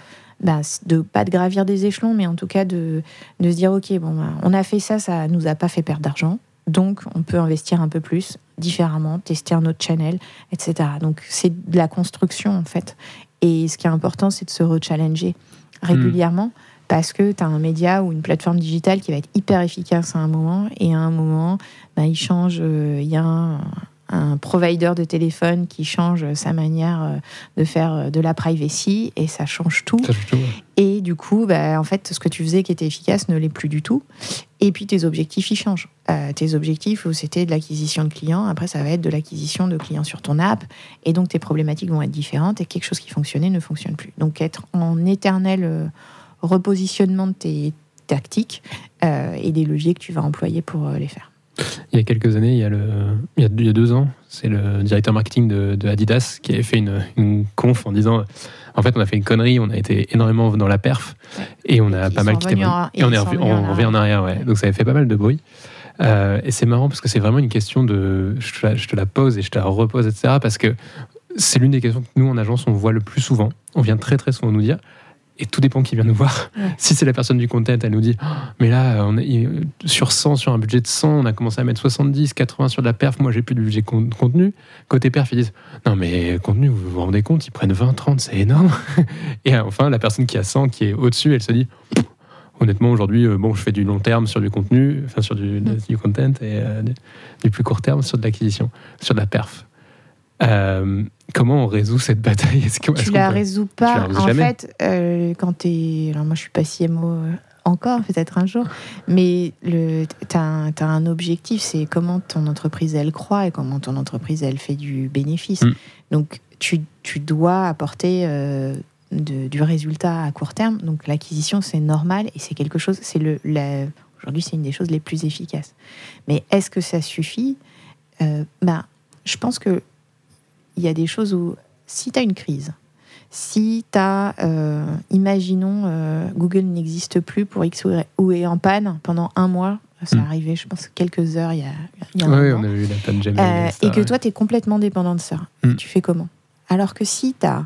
ben, de pas de gravir des échelons, mais en tout cas de, de se dire ok, bon, ben, on a fait ça, ça nous a pas fait perdre d'argent, donc on peut investir un peu plus, différemment, tester un autre channel, etc. Donc c'est de la construction en fait. Et ce qui est important, c'est de se rechallenger régulièrement. Parce que tu as un média ou une plateforme digitale qui va être hyper efficace à un moment, et à un moment, ben, il change, euh, il y a un, provider de téléphone qui change sa manière euh, de faire euh, de la privacy et ça change tout. Et du coup, bah, en fait, ce que tu faisais qui était efficace ne l'est plus du tout. Et puis tes objectifs, ils changent. tes objectifs, où c'était de l'acquisition de clients, après ça va être de l'acquisition de clients sur ton app. Et donc tes problématiques vont être différentes et quelque chose qui fonctionnait ne fonctionne plus. Donc être en éternel repositionnement de tes tactiques et des leviers que tu vas employer pour les faire. Il y a quelques années, il y a, le, il y a, deux ans, c'est le directeur marketing de, Adidas qui avait fait une, une, conf en disant en fait, on a fait une connerie, on a été énormément dans la perf et on a pas mal quitté. et on, est on, revient en arrière, ouais. Donc ça avait fait pas mal de bruit. Euh, et c'est marrant parce que c'est vraiment une question de. Je te, la, je te, la, pose et je te la repose, etc. Parce que c'est l'une des questions que nous, en agence, on voit le plus souvent. On vient très, très souvent nous dire et tout dépend qui vient nous voir. Si c'est la personne du content, elle nous dit oh, Mais là, on est, sur 100, sur un budget de 100, on a commencé à mettre 70, 80 sur de la perf. Moi, j'ai plus de budget contenu. Côté perf, ils disent Non, mais contenu, vous vous rendez compte, ils prennent 20, 30, c'est énorme. Et enfin, la personne qui a 100, qui est au-dessus, elle se dit Honnêtement, aujourd'hui, euh, bon, je fais du long terme sur du contenu, enfin sur du, mm. du content, et euh, du plus court terme sur de l'acquisition, sur de la perf. Euh, comment on résout cette bataille est-ce que, Tu la résous pas. en fait, euh, quand tu es. Alors, moi, je suis pas CMO euh, encore, peut-être un jour, mais tu as, un objectif c'est comment ton entreprise elle croît et comment ton entreprise elle fait du bénéfice. Mm. Donc, tu, tu, dois apporter. du résultat à court terme. Donc l'acquisition, c'est normal et c'est quelque chose, c'est le, aujourd'hui, c'est une des choses les plus efficaces. Mais est-ce que ça suffit? Ben, Je pense que il y a des choses où, si tu as une crise, si tu as, euh, imaginons, euh, Google n'existe plus pour X ou est en panne pendant un mois, ça mm. arrivait, je pense, quelques heures il y a, il y a Oui, on a vu la panne euh, Et que toi, tu es complètement dépendant de ça. Mm. Tu fais comment? Alors que si tu as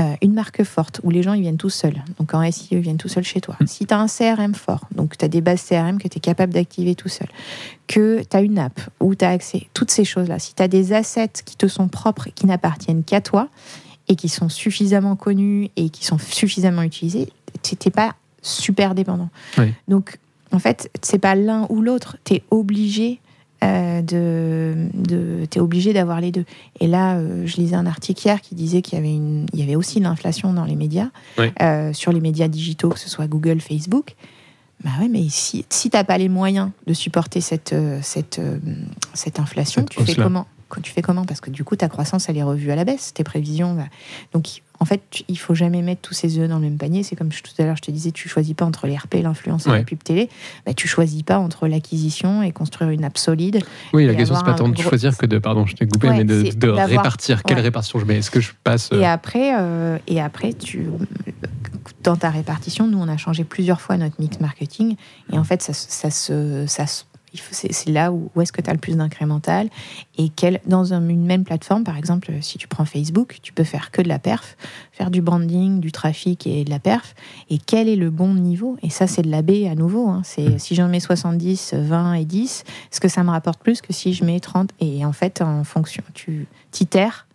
euh, une marque forte où les gens ils viennent tout seuls, donc en SEO ils viennent tout seuls chez toi. Mm. Si tu as un CRM fort, donc tu as des bases CRM que tu es capable d'activer tout seul, que tu as une app où tu as accès, toutes ces choses-là, si tu as des assets qui te sont propres et qui n'appartiennent qu'à toi et qui sont suffisamment connus et qui sont suffisamment utilisés, tu n'es pas super dépendant. Donc en fait, c'est pas l'un ou l'autre, tu es obligé euh, de, de tu es obligé d'avoir les deux. Et là, euh, je lisais un article hier qui disait qu'il y avait, une, il y avait aussi l'inflation dans les médias, euh, sur les médias digitaux, que ce soit Google, Facebook. Bah ouais, mais si, si tu n'as pas les moyens de supporter cette, cette, cette inflation, tu fais comment? Tu fais comment? Parce que du coup, ta croissance, elle est revue à la baisse, tes prévisions. Bah. Donc, en fait, il faut jamais mettre tous ses œufs dans le même panier. C'est comme tout à l'heure, je te disais, tu choisis pas entre les RP, l'influence et la pub télé. Bah, tu choisis pas entre l'acquisition et construire une app solide. Oui, la question, c'est pas tant de choisir que de, pardon, je t'ai coupé, mais de, répartir. Quelle répartition je mets? Est-ce que je passe. Et euh, après, euh, et après tu, dans ta répartition, nous, on a changé plusieurs fois notre mix marketing. Et en fait, ça, ça, se, ça, c'est là où, est-ce que tu as le plus d'incrémental et quel, dans une même plateforme, par exemple, si tu prends Facebook, tu peux faire que de la perf, faire du branding, du trafic et de la perf. Et quel est le bon niveau? Et ça, c'est de la B à nouveau. Hein. C'est mm. si j'en mets 70, 20 et 10, est-ce que ça me rapporte plus que si je mets 30 Et en fait, en fonction, tu t'itères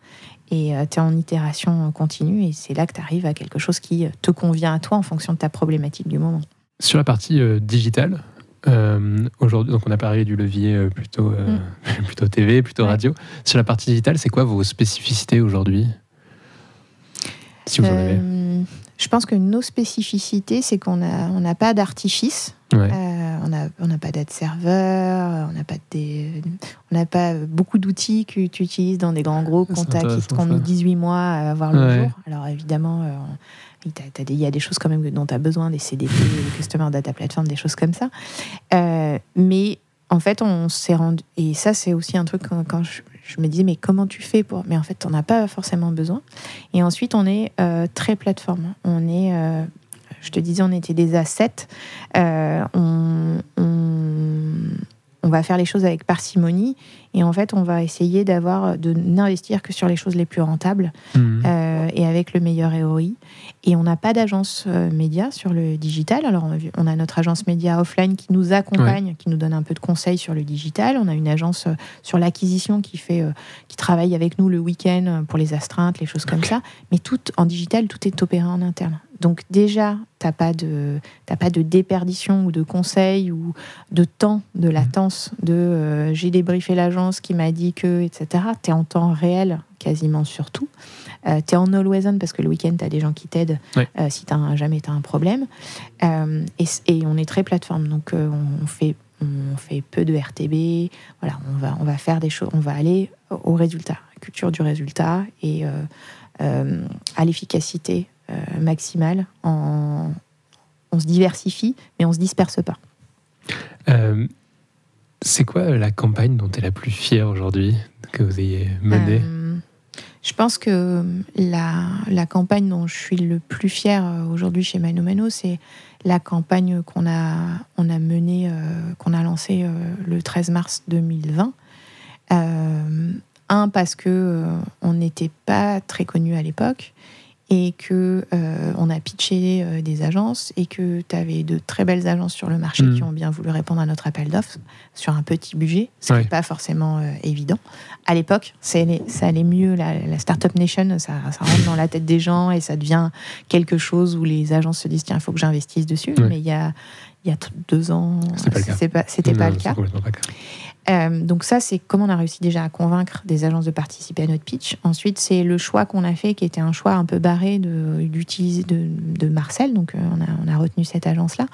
et euh, tu es en itération continue et c'est là que tu arrives à quelque chose qui te convient à toi en fonction de ta problématique du moment. Sur la partie euh, digitale, euh, aujourd'hui, donc on a parlé du levier euh, plutôt, euh, mm. plutôt TV, plutôt radio. Sur la partie digitale, c'est quoi vos spécificités aujourd'hui? Si vous en avez. Je pense que nos spécificités, c'est qu'on n'a on n'a pas d'artifice. on n'a on pas d'ad serveur, on n'a pas, on pas beaucoup d'outils que tu utilises dans des grands groupes qui te ont mis 18 mois à avoir le jour. Alors évidemment, il y a des choses quand même dont tu as besoin, des CDP, des Customer Data Platform, des choses comme ça. Euh, mais en fait, on s'est rendu. Et ça, c'est aussi un truc quand, je, me disais, mais comment tu fais pour. Mais en fait, tu n'en as pas forcément besoin. Et ensuite, on est euh, très plateforme. On est. Euh, je te disais, on était des assets. on, on va faire les choses avec parcimonie et en fait on va essayer d'avoir de n'investir que sur les choses les plus rentables mmh. Euh, et avec le meilleur ROI et on n'a pas d'agence euh, média sur le digital. Alors on a notre agence média offline qui nous accompagne qui nous donne un peu de conseils sur le digital. On a une agence euh, sur l'acquisition qui fait qui travaille avec nous le week-end pour les astreintes les choses comme ça. Mais tout en digital tout est opéré en interne. Donc déjà, tu n'as pas, de, pas de déperdition ou de conseils ou de temps de mmh. latence de euh, j'ai débriefé l'agence qui m'a dit que, etc. Tu es en temps réel quasiment sur tout. Euh, tu es en on parce que le week-end, tu as des gens qui t'aident euh, si as jamais tu as un problème. Et, on est très plateforme, donc on, fait, on fait peu de RTB. Voilà, on va, on va faire des choses, on va aller au résultat, culture du résultat et à l'efficacité euh, maximale. On, se diversifie, mais on se disperse pas. Euh, C'est quoi la campagne dont tu es la plus fière aujourd'hui que vous ayez menée? Je pense que la, la, campagne dont je suis le plus fière aujourd'hui chez Mano Mano, c'est la campagne qu'on a, a menée, qu'on a lancée le 13 mars 2020. un, parce que on n'était pas très connu à l'époque et que euh, on a pitché euh, des agences et que tu avais de très belles agences sur le marché qui mm. ont bien voulu répondre à notre appel d'offres sur un petit budget, ce qui n'est pas forcément euh, évident. À l'époque, ça allait mieux, la, la Startup Nation, ça, rentre dans la tête des gens et ça devient quelque chose où les agences se disent tiens, il faut que j'investisse dessus. Mais il y a, il y a deux ans, c'était pas, pas, le cas. Euh, donc ça, c'est comment on a réussi déjà à convaincre des agences de participer à notre pitch. Ensuite, c'est le choix qu'on a fait, qui était un choix un peu barré d'utiliser de, de, Marcel. Donc euh, on, a, retenu cette agence-là,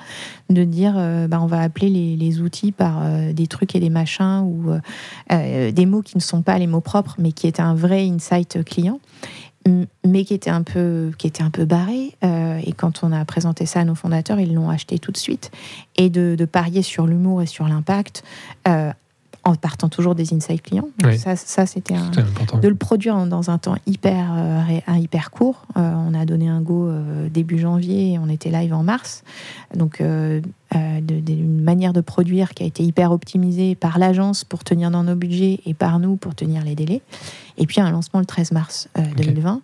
de dire, euh, bah, on va appeler les, outils par des trucs et des machins ou des mots qui ne sont pas les mots propres, mais qui étaient un vrai insight client mais qui était un peu, qui était un peu barré. et quand on a présenté ça à nos fondateurs, ils l'ont acheté tout de suite. Et de, de parier sur l'humour et sur l'impact, en partant toujours des insights clients. Ça, ça c'était de le produire dans un temps hyper, euh, hyper court. Euh, on a donné un go euh, début janvier et on était live en mars. Donc, une manière de produire qui a été hyper optimisée par l'agence pour tenir dans nos budgets et par nous pour tenir les délais. Et puis un lancement le 13 mars 2020.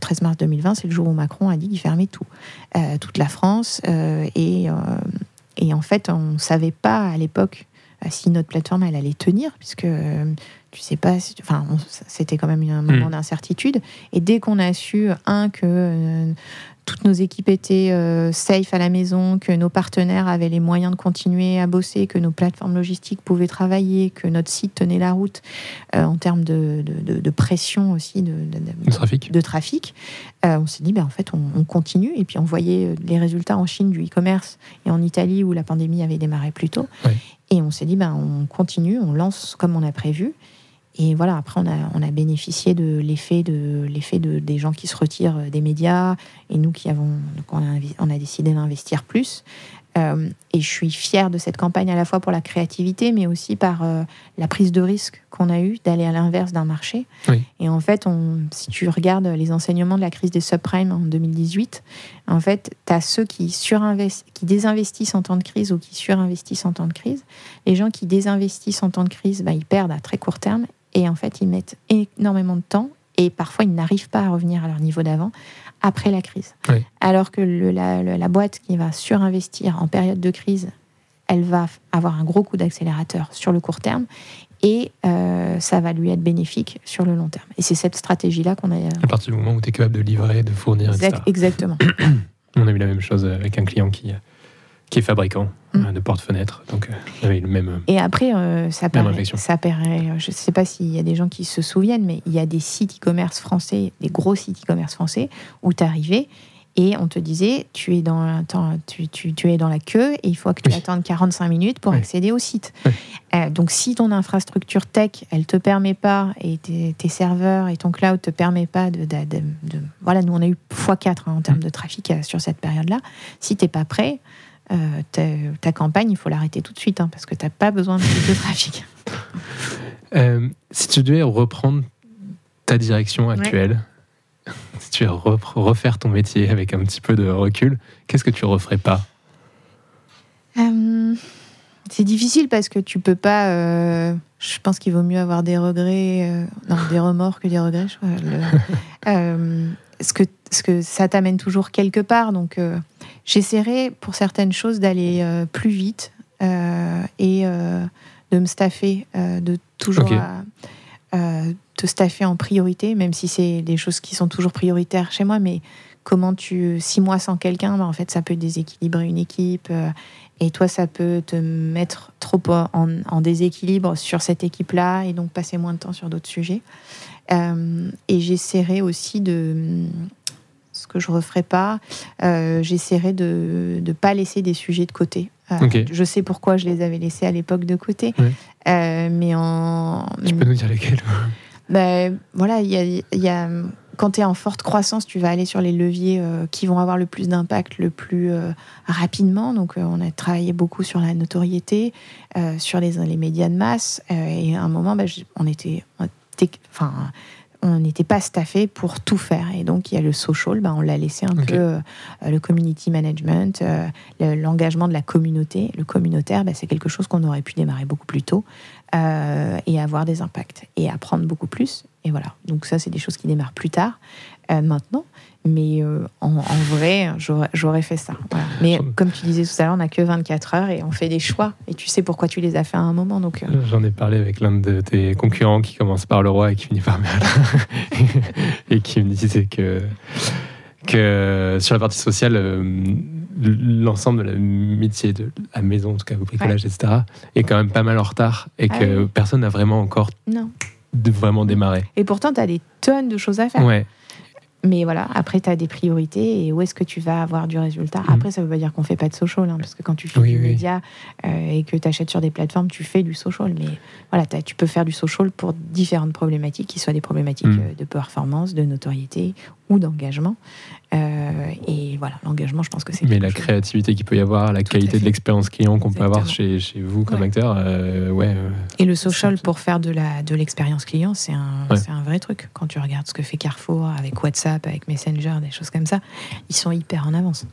13 mars 2020, c'est le jour où Macron a dit qu'il fermait tout, toute la France. et, et en fait, on ne savait pas à l'époque euh, si notre plateforme elle allait tenir, puisque euh, tu sais pas, enfin, c'était quand même un moment hmm. d'incertitude. Et dès qu'on a su, un, que euh, toutes nos équipes étaient safe à la maison, que nos partenaires avaient les moyens de continuer à bosser, que nos plateformes logistiques pouvaient travailler, que notre site tenait la route en termes de, de, pression aussi de, trafic. De trafic. on s'est dit, ben, en fait, on, continue. Et puis on voyait les résultats en Chine du e-commerce et en Italie où la pandémie avait démarré plus tôt. Et on s'est dit, ben, on continue, on lance comme on a prévu. Et voilà, après, on a, on a bénéficié de l'effet de, l'effet de, des gens qui se retirent des médias et nous qui avons. Donc on, a, on a décidé d'investir plus. Euh, et je suis fière de cette campagne à la fois pour la créativité, mais aussi par euh, la prise de risque qu'on a eue d'aller à l'inverse d'un marché. Et en fait, on, si tu regardes les enseignements de la crise des subprimes en 2018, en fait, tu as ceux qui, qui désinvestissent en temps de crise ou qui surinvestissent en temps de crise. Les gens qui désinvestissent en temps de crise, bah, ils perdent à très court terme. Et en fait, ils mettent énormément de temps et parfois ils n'arrivent pas à revenir à leur niveau d'avant après la crise. Alors que la, boîte qui va surinvestir en période de crise, elle va avoir un gros coup d'accélérateur sur le court terme et euh, ça va lui être bénéfique sur le long terme. Et c'est cette stratégie-là qu'on a. À partir du moment où tu es capable de livrer, de fournir, etc. Exactement. On a eu la même chose avec un client qui qui est fabricant mm. euh, de porte-fenêtres. Donc, euh, le même. Euh, Et après, ça, paraît, ça paraît. Je ne sais pas s'il y a des gens qui se souviennent, mais il y a des sites e-commerce français, des gros sites e-commerce français, où tu arrivais et on te disait tu es, dans, tu, tu, tu, es dans la queue et il faut que tu attendes 45 minutes pour accéder au site. donc, si ton infrastructure tech, elle te permet pas, et tes, tes serveurs et ton cloud te permet pas de. de, voilà, nous, on a eu x4 hein, en termes mm. de trafic sur cette période-là. Si tu n'es pas prêt, euh, ta, campagne, il faut l'arrêter tout de suite, hein, parce que tu n'as pas besoin de plus de trafic. Euh, si tu devais reprendre ta direction actuelle, si tu devais refaire ton métier avec un petit peu de recul, qu'est-ce que tu referais pas? Euh, C'est difficile parce que tu peux pas. je pense qu'il vaut mieux avoir des regrets, non, des remords que des regrets. Je crois. ce que, ce que ça t'amène toujours quelque part, donc J'essaierai pour certaines choses d'aller euh, plus vite euh, et euh, de me staffer, de toujours te staffer en priorité, même si c'est des choses qui sont toujours prioritaires chez moi. Mais comment tu six mois sans quelqu'un, bah, en fait, ça peut déséquilibrer une équipe. et toi, ça peut te mettre trop en, en déséquilibre sur cette équipe-là et donc passer moins de temps sur d'autres sujets. Et j'essaierai aussi de, ce que je referai pas. Euh, j'essaierai de ne pas laisser des sujets de côté. Euh, je sais pourquoi je les avais laissés à l'époque de côté. Euh, mais en. Tu peux nous dire lesquels ben, voilà, il y a, quand tu es en forte croissance, tu vas aller sur les leviers qui vont avoir le plus d'impact le plus rapidement. Donc, on a travaillé beaucoup sur la notoriété, sur les, les, médias de masse. et à un moment, bah, on était. Enfin, on n'était pas staffé pour tout faire. Et donc, il y a le social, ben, on l'a laissé un peu, euh, le community management, euh, l'engagement de la communauté. Le communautaire, ben, c'est quelque chose qu'on aurait pu démarrer beaucoup plus tôt euh, et avoir des impacts et apprendre beaucoup plus. Et voilà. Donc, ça, c'est des choses qui démarrent plus tard, maintenant. Mais euh, en, vrai, j'aurais fait ça. Mais comme tu disais tout à l'heure, on n'a que 24 heures et on fait des choix. Et tu sais pourquoi tu les as fait à un moment. Donc, euh. J'en ai parlé avec l'un de tes concurrents qui commence par le roi et qui finit par Merlin. et qui me disait que, que sur la partie sociale, euh, l'ensemble de la métier de la maison, en tout cas au bricolage, etc., est quand même pas mal en retard et ah que personne n'a vraiment encore non. vraiment démarré. Et pourtant, tu as des tonnes de choses à faire. Ouais. Mais voilà, après, tu as des priorités et où est-ce que tu vas avoir du résultat? Mhm. Après, ça ne veut pas dire qu'on ne fait pas de social, hein, parce que quand tu fais du média euh, et que tu achètes sur des plateformes, tu fais du social. Mais voilà, tu peux faire du social pour différentes problématiques, qui soient des problématiques mhm. euh, de performance, de notoriété ou d'engagement. Euh, et voilà, l'engagement, je pense que c'est. Mais la créativité qu'il peut y avoir, la qualité de l'expérience client qu'on peut avoir chez, chez, vous comme acteur, euh, ouais. Euh, et le social pour faire de la de l'expérience client, c'est un, un vrai truc. Quand tu regardes ce que fait Carrefour avec WhatsApp, avec Messenger, des choses comme ça, ils sont hyper en avance.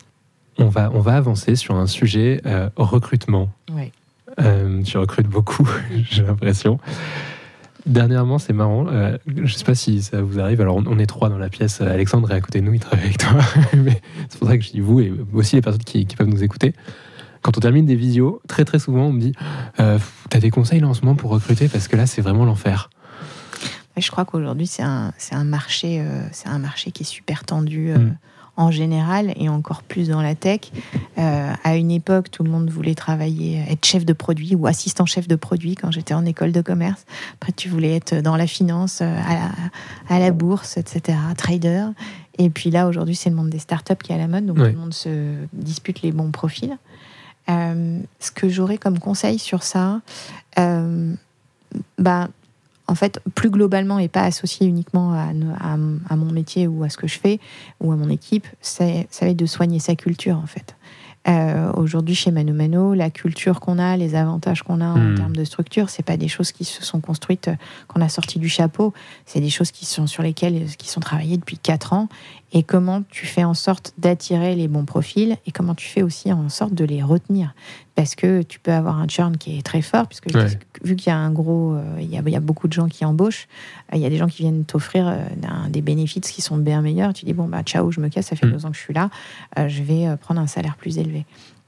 On va, on va avancer sur un sujet recrutement. Oui. tu recrutes beaucoup, j'ai l'impression. Dernièrement, c'est marrant. Euh, je ne sais pas si ça vous arrive. Alors, on, est trois dans la pièce. Alexandre est à côté de nous, il travaille avec toi. Mais c'est pour ça que je dis vous et aussi les personnes qui, peuvent nous écouter. Quand on termine des visios, très très souvent, on me dit euh, T'as des conseils là en ce moment pour recruter? Parce que là, c'est vraiment l'enfer. Je crois qu'aujourd'hui, c'est un, un, marché, euh, c'est un marché qui est super tendu. Euh, mm en général et encore plus dans la tech. Euh, à une époque, tout le monde voulait travailler, être chef de produit ou assistant chef de produit quand j'étais en école de commerce. Après, tu voulais être dans la finance, euh, à la, bourse, etc., trader. Et puis là, aujourd'hui, c'est le monde des startups qui est à la mode, donc tout le monde se dispute les bons profils. Euh, ce que j'aurais comme conseil sur ça, bah, en fait, plus globalement et pas associé uniquement à, mon métier ou à ce que je fais ou à mon équipe, ça va être de soigner sa culture en fait. Euh, aujourd'hui, chez Mano Mano, la culture qu'on a, les avantages qu'on a en hmm. termes de structure, c'est pas des choses qui se sont construites, euh, qu'on a sorties du chapeau. C'est des choses qui sont sur lesquelles qui sont travaillées depuis quatre ans. Et comment tu fais en sorte d'attirer les bons profils et comment tu fais aussi en sorte de les retenir? Parce que tu peux avoir un churn qui est très fort, puisque vu qu'il y a un gros, euh, il, y a, il, y a, beaucoup de gens qui embauchent, il y a des gens qui viennent t'offrir des bénéfices qui sont bien meilleurs. Tu dis bon bah ciao, je me casse, ça fait hmm. deux ans que je suis là, je vais prendre un salaire plus élevé.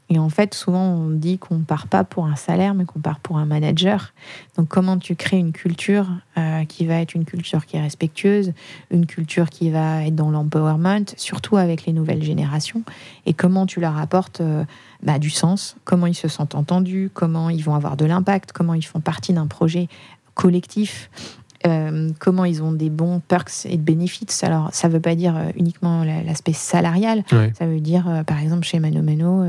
Et en fait, souvent, on dit qu'on part pas pour un salaire, mais qu'on part pour un manager. Donc, comment tu crées une culture euh, qui va être une culture qui est respectueuse, une culture qui va être dans l'empowerment, surtout avec les nouvelles générations, et comment tu leur apportes euh, bah, du sens, comment ils se sentent entendus, comment ils vont avoir de l'impact, comment ils font partie d'un projet collectif? Euh, comment ils ont des bons perks et de bénéfices. Alors, ça ne veut pas dire euh, uniquement l'aspect salarial. Ça veut dire, euh, par exemple, chez Mano Mano,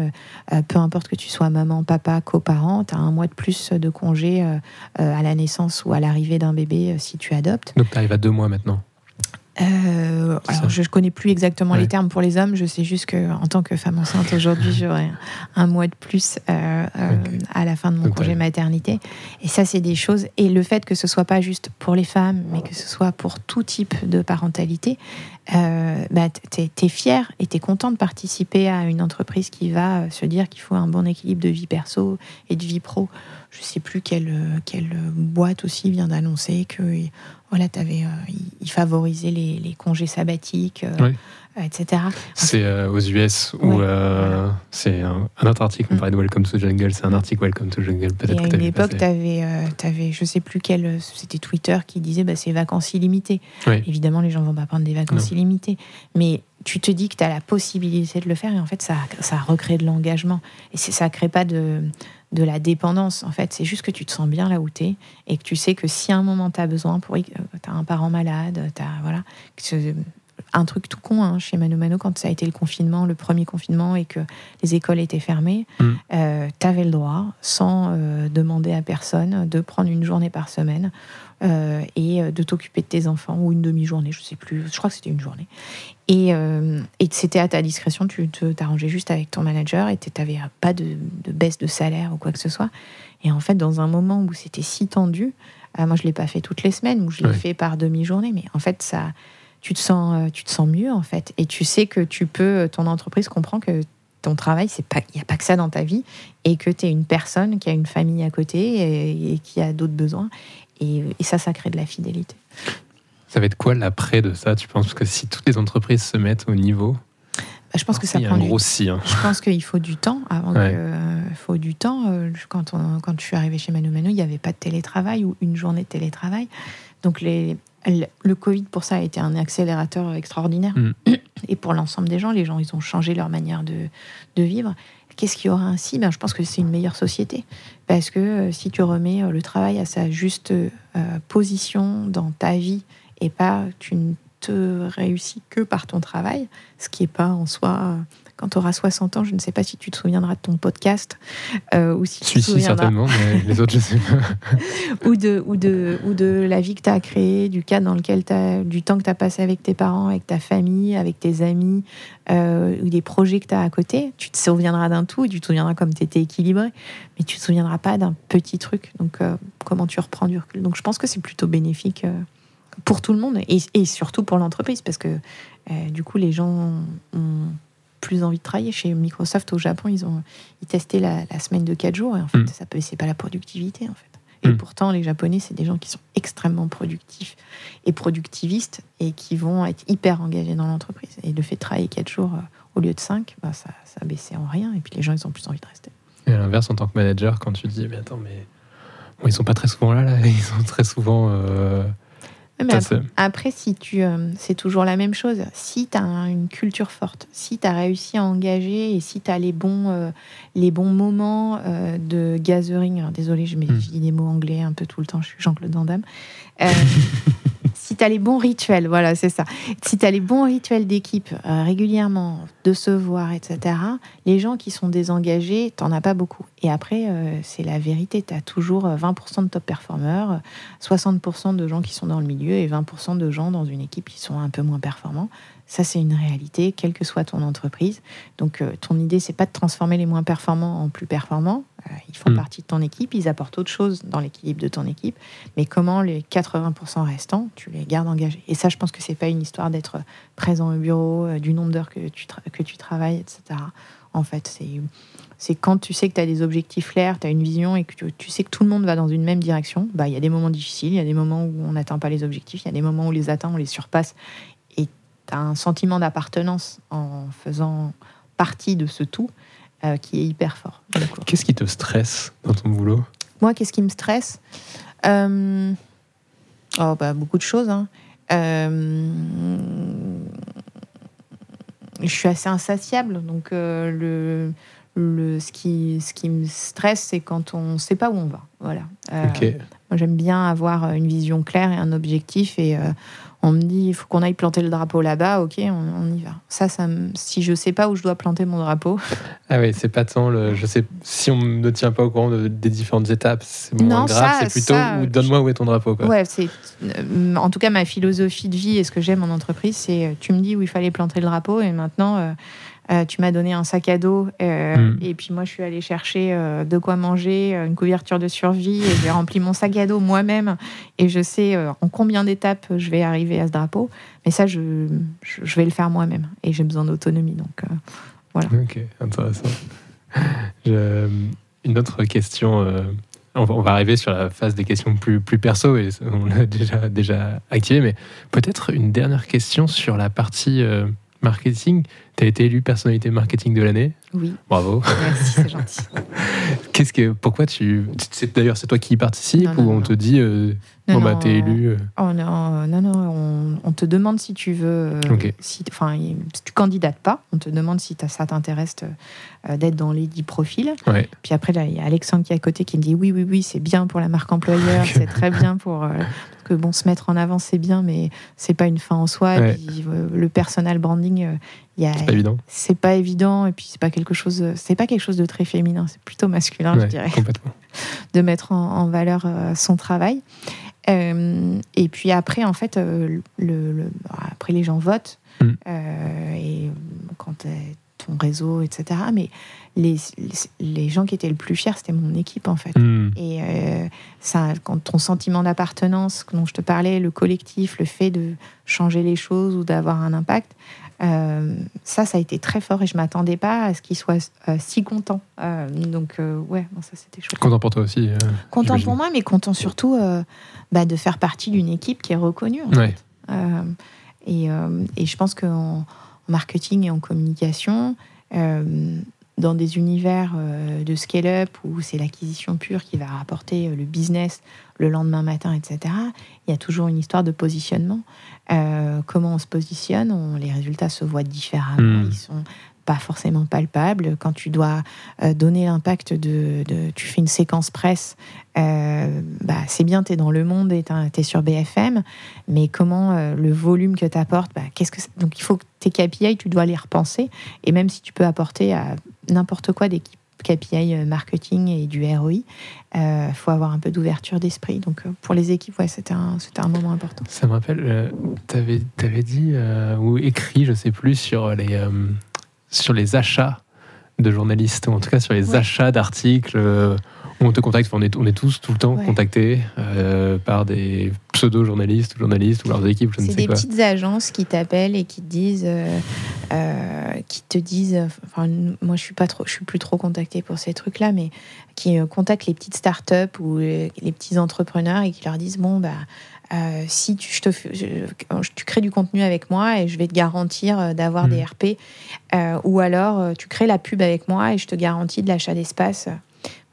peu importe que tu sois maman, papa, coparent, tu as un mois de plus de congé à la naissance ou à l'arrivée d'un bébé si tu adoptes. Donc, tu arrives à deux mois maintenant euh, alors, je ne connais plus exactement les termes pour les hommes. Je sais juste que en tant que femme enceinte aujourd'hui, j'aurai un mois de plus euh, euh, à la fin de mon congé maternité. Et ça, c'est des choses. Et le fait que ce soit pas juste pour les femmes, mais que ce soit pour tout type de parentalité, bah, tu es, fier et tu es content de participer à une entreprise qui va se dire qu'il faut un bon équilibre de vie perso et de vie pro. Je sais plus quelle, quelle boîte aussi vient d'annoncer que voilà, avais, euh, il favorisait les, les, congés sabbatiques, euh, euh, etc. C'est aux US où c'est un, autre article, on mm. parlait de Welcome to Jungle, c'est un article Welcome to Jungle, peut-être. À une époque, tu avais, avais, je sais plus quel, c'était Twitter qui disait bah, c'est vacances illimitées. Évidemment, les gens vont pas prendre des vacances illimitées, mais tu te dis que tu as la possibilité de le faire et en fait, ça, ça recrée de l'engagement. Et ça ne crée pas de, de la dépendance. En fait, c'est juste que tu te sens bien là où tu es et que tu sais que si à un moment tu as besoin, pour, euh, tu as un parent malade, as, voilà, un truc tout con hein, chez Mano Mano, quand ça a été le confinement, le premier confinement et que les écoles étaient fermées, mm. euh, tu avais le droit, sans euh, demander à personne, de prendre une journée par semaine euh, et de t'occuper de tes enfants, ou une demi-journée, je sais plus, je crois que c'était une journée. Et, et c'était à ta discrétion, tu t'arrangeais juste avec ton manager et tu n'avais pas de, de, baisse de salaire ou quoi que ce soit. Et en fait, dans un moment où c'était si tendu, moi je ne l'ai pas fait toutes les semaines, ou je l'ai fait par demi-journée, mais en fait, ça tu te sens, euh, tu te sens mieux en fait. Et tu sais que tu peux, euh, ton entreprise comprend que ton travail, c'est pas, il n'y a pas que ça dans ta vie, et que tu es une personne qui a une famille à côté et, qui a d'autres besoins. Et, ça, ça crée de la fidélité. Ça va être quoi l'après de ça Tu penses? Que si toutes les entreprises se mettent au niveau bah, je pense que ça prend du... si, hein. Je pense qu'il faut du temps avant Il faut du temps. Euh, quand, on, quand je suis arrivée chez Manu Manu, il n'y avait pas de télétravail ou une journée de télétravail. Donc les, le Covid, pour ça, a été un accélérateur extraordinaire. Mm. Et pour l'ensemble des gens, les gens, ils ont changé leur manière de, vivre. Qu'est-ce qu'il y aura ainsi? Ben, Je pense que c'est une meilleure société. Parce que euh, si tu remets euh, le travail à sa juste euh, position dans ta vie et pas tu ne te réussis que par ton travail, ce qui n'est pas en soi quand tu auras 60 ans, je ne sais pas si tu te souviendras de ton podcast euh, ou si tu te souviendras... certainement, mais les autres, je sais pas. ou, de, ou, de, ou de la vie que tu as créée, du cadre dans lequel tu as, du temps que tu as passé avec tes parents, avec ta famille, avec tes amis, euh, ou des projets que tu as à côté. Tu te souviendras d'un tout et tu te souviendras comme tu étais équilibré, mais tu te souviendras pas d'un petit truc. Donc, euh, comment tu reprends du recul. Donc, je pense que c'est plutôt bénéfique pour tout le monde et, et surtout pour l'entreprise parce que du coup, les gens ont plus envie de travailler. Chez Microsoft au Japon, ils ont ils testaient la, semaine de 4 jours et en fait, mm. ça peut c'est pas la productivité en fait. Et mm. pourtant, les Japonais, c'est des gens qui sont extrêmement productifs et productivistes et qui vont être hyper engagés dans l'entreprise. Et le fait de travailler 4 jours euh, au lieu de 5, bah, ça, ça a baissé en rien. Et puis les gens, ils ont plus envie de rester. Et à l'inverse, en tant que manager, quand tu dis, mais attends, mais bon, ils sont pas très souvent là, là. ils sont très souvent. Euh, après, si tu, euh, c'est toujours la même chose. Si tu as une culture forte, si tu as réussi à engager et si tu as les bons, euh, les bons moments euh, de gathering, désolé, je mets hmm. des mots anglais un peu tout le temps, je suis Jean-Claude Van Damme. si tu as les bons rituels, voilà, c'est ça. Si tu as les bons rituels d'équipe euh, régulièrement, de se voir, etc., les gens qui sont désengagés, t'en as pas beaucoup. Et après, euh, c'est la vérité. Tu as toujours 20% euh, de top performers, 60% de gens qui sont dans le milieu et 20% de gens dans une équipe qui sont un peu moins performants. Ça, c'est une réalité, quelle que soit ton entreprise. Donc, ton idée, c'est pas de transformer les moins performants en plus performants. Euh, ils font mm. partie de ton équipe, ils apportent autre chose dans l'équilibre de ton équipe. Mais comment les 80% restants, tu les gardes engagés? Et ça, je pense que c'est pas une histoire d'être présent au bureau, euh, du nombre d'heures que tu, que tu travailles, etc. En fait, c'est c'est quand tu sais que tu as des objectifs clairs, tu as une vision et que tu, sais que tout le monde va dans une même direction. Bah, il y a des moments difficiles, il y a des moments où on n'atteint pas les objectifs, il y a des moments où on les atteint, on les surpasse tu as un sentiment d'appartenance en faisant partie de ce tout euh, qui est hyper fort. Qu'est-ce qui te stresse dans ton boulot? Moi, qu'est-ce qui me stresse? Euh, oh, bah, Beaucoup de choses. Hein. Euh, je suis assez insatiable, donc le, le, ce, qui, ce qui me stresse, c'est quand on ne sait pas où on va. Voilà. Moi, j'aime bien avoir une vision claire et un objectif et on me dit il faut qu'on aille planter le drapeau là-bas, ok, on, y va. Ça, ça si je sais pas où je dois planter mon drapeau. Ah oui, c'est pas tant le. Je sais si on ne tient pas au courant des différentes étapes, c'est moins grave. C'est plutôt donne-moi où est ton drapeau. Quoi. Ouais, c'est euh, en tout cas ma philosophie de vie et ce que j'aime en entreprise, c'est euh, tu me dis où il fallait planter le drapeau et maintenant. Euh, euh, tu m'as donné un sac à dos euh, mm. et puis moi je suis allée chercher euh, de quoi manger, une couverture de survie et j'ai rempli mon sac à dos moi-même et je sais en combien d'étapes je vais arriver à ce drapeau. Mais ça, je, je, vais le faire moi-même et j'ai besoin d'autonomie. Donc voilà. Ok, intéressant. une autre question. On va, arriver sur la phase des questions plus, plus perso et on l'a déjà, déjà activé, mais peut-être une dernière question sur la partie marketing, Tu as été élu personnalité marketing de l'année Oui. Bravo. Merci, c'est gentil. Qu'est-ce que, pourquoi tu. D'ailleurs, c'est toi qui y participes ou on te dit. Euh, bon, bah, t'es élu. Euh oh, non, non, non, on, te demande si tu veux. Euh, si, enfin, tu candidates pas, on te demande si ça t'intéresse d'être dans les 10 profils. Puis après, là, il y a Alexandre qui est à côté qui me dit oui, oui, oui, c'est bien pour la marque employeur, c'est très bien pour que bon, se mettre en avant, c'est bien, mais c'est pas une fin en soi. Euh, le personal branding, euh, c'est pas évident. C'est pas évident, et puis c'est pas quelque chose, c'est pas quelque chose de très féminin, c'est plutôt masculin, je dirais. De mettre en, valeur euh, son travail. et puis après, en fait, le, après les gens votent, mm. et quand ton réseau, etc. Mais les, les, gens qui étaient le plus fiers, c'était mon équipe, en fait. Hmm. Et euh, ça, quand ton sentiment d'appartenance, dont je te parlais, le collectif, le fait de changer les choses ou d'avoir un impact, euh, ça, ça a été très fort et je m'attendais pas à ce qu'ils soient euh, si contents. donc, ouais, ça c'était chouette. Content pour toi aussi. content pour moi, mais content surtout bah, de faire partie d'une équipe qui est reconnue. et, et, je pense qu'en marketing et en communication, dans des univers euh, de scale-up où c'est l'acquisition pure qui va rapporter euh, le business le lendemain matin, etc., il y a toujours une histoire de positionnement. Euh, comment on se positionne Les résultats se voient différemment. Hmm. Ils sont pas forcément palpable. Quand tu dois euh, donner l'impact de, Tu fais une séquence presse, euh, bah, c'est bien, tu es dans le monde et tu es sur BFM, mais comment euh, le volume que tu apportes, bah, qu'est-ce que donc il faut que tes KPI, tu dois les repenser. Et même si tu peux apporter à n'importe quoi des KPI marketing et du ROI, il faut avoir un peu d'ouverture d'esprit. Donc pour les équipes, ouais, c'était un, un moment important. Ça me rappelle, tu avais, dit ou écrit, je sais plus, sur les sur les achats de journalistes, ou en tout cas sur les achats d'articles euh, où on te contacte. on, est, on est tous tout le temps contactés euh, par des pseudo-journalistes ou journalistes ou leurs équipes, je ne sais C'est des petites agences qui t'appellent et qui te disent, euh, qui te disent, enfin, moi je suis pas trop, je suis plus trop contactée pour ces trucs-là, mais qui contactent les petites startups ou les, les petits entrepreneurs et qui leur disent bon bah euh, si tu, je te, tu crées du contenu avec moi et je vais te garantir euh, d'avoir des hmm. RP, euh, ou alors tu crées la pub avec moi et je te garantis de l'achat d'espace.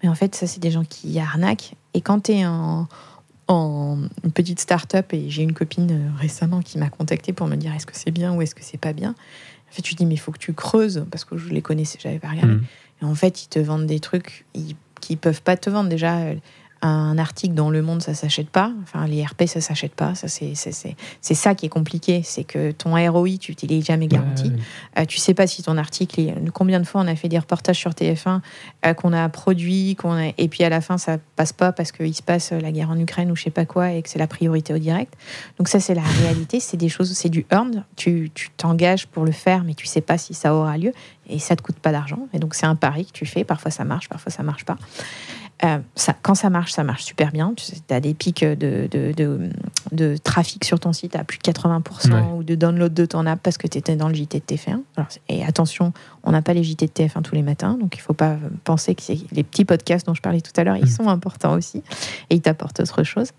Mais en fait, ça, c'est des gens qui arnaquent. Et quand tu es en, en une petite start-up, et j'ai une copine récemment qui m'a contacté pour me dire est-ce que c'est bien ou est-ce que c'est pas bien, en fait, tu dis mais il faut que tu creuses, parce que je les connaissais, j'avais pas regardé. Hmm. Et en fait, ils te vendent des trucs qui peuvent pas te vendre. Déjà, un article dans Le Monde, ça s'achète pas. Enfin, les RP, ça s'achète pas. Ça, c'est, c'est, ça qui est compliqué. C'est que ton ROI, tu t'es jamais garanti. Euh, tu sais pas si ton article, combien de fois on a fait des reportages sur TF1 euh, qu'on a produit, qu'on et puis à la fin, ça passe pas parce qu'il se passe la guerre en Ukraine ou je sais pas quoi et que c'est la priorité au direct. Donc ça, c'est la réalité. C'est des choses, c'est du earned. Tu, tu t'engages pour le faire, mais tu sais pas si ça aura lieu et ça te coûte pas d'argent. Et donc c'est un pari que tu fais. Parfois ça marche, parfois ça marche pas. Euh, ça, quand ça marche, ça marche super bien. Tu as des pics de, de, de, trafic sur ton site à plus de 80% ou de download de ton app parce que tu étais dans le JT de TF1. et attention, on n'a pas les JT de TF1 tous les matins, donc il ne faut pas penser que les petits podcasts dont je parlais tout à l'heure, ils mm. sont importants aussi et ils t'apportent autre chose.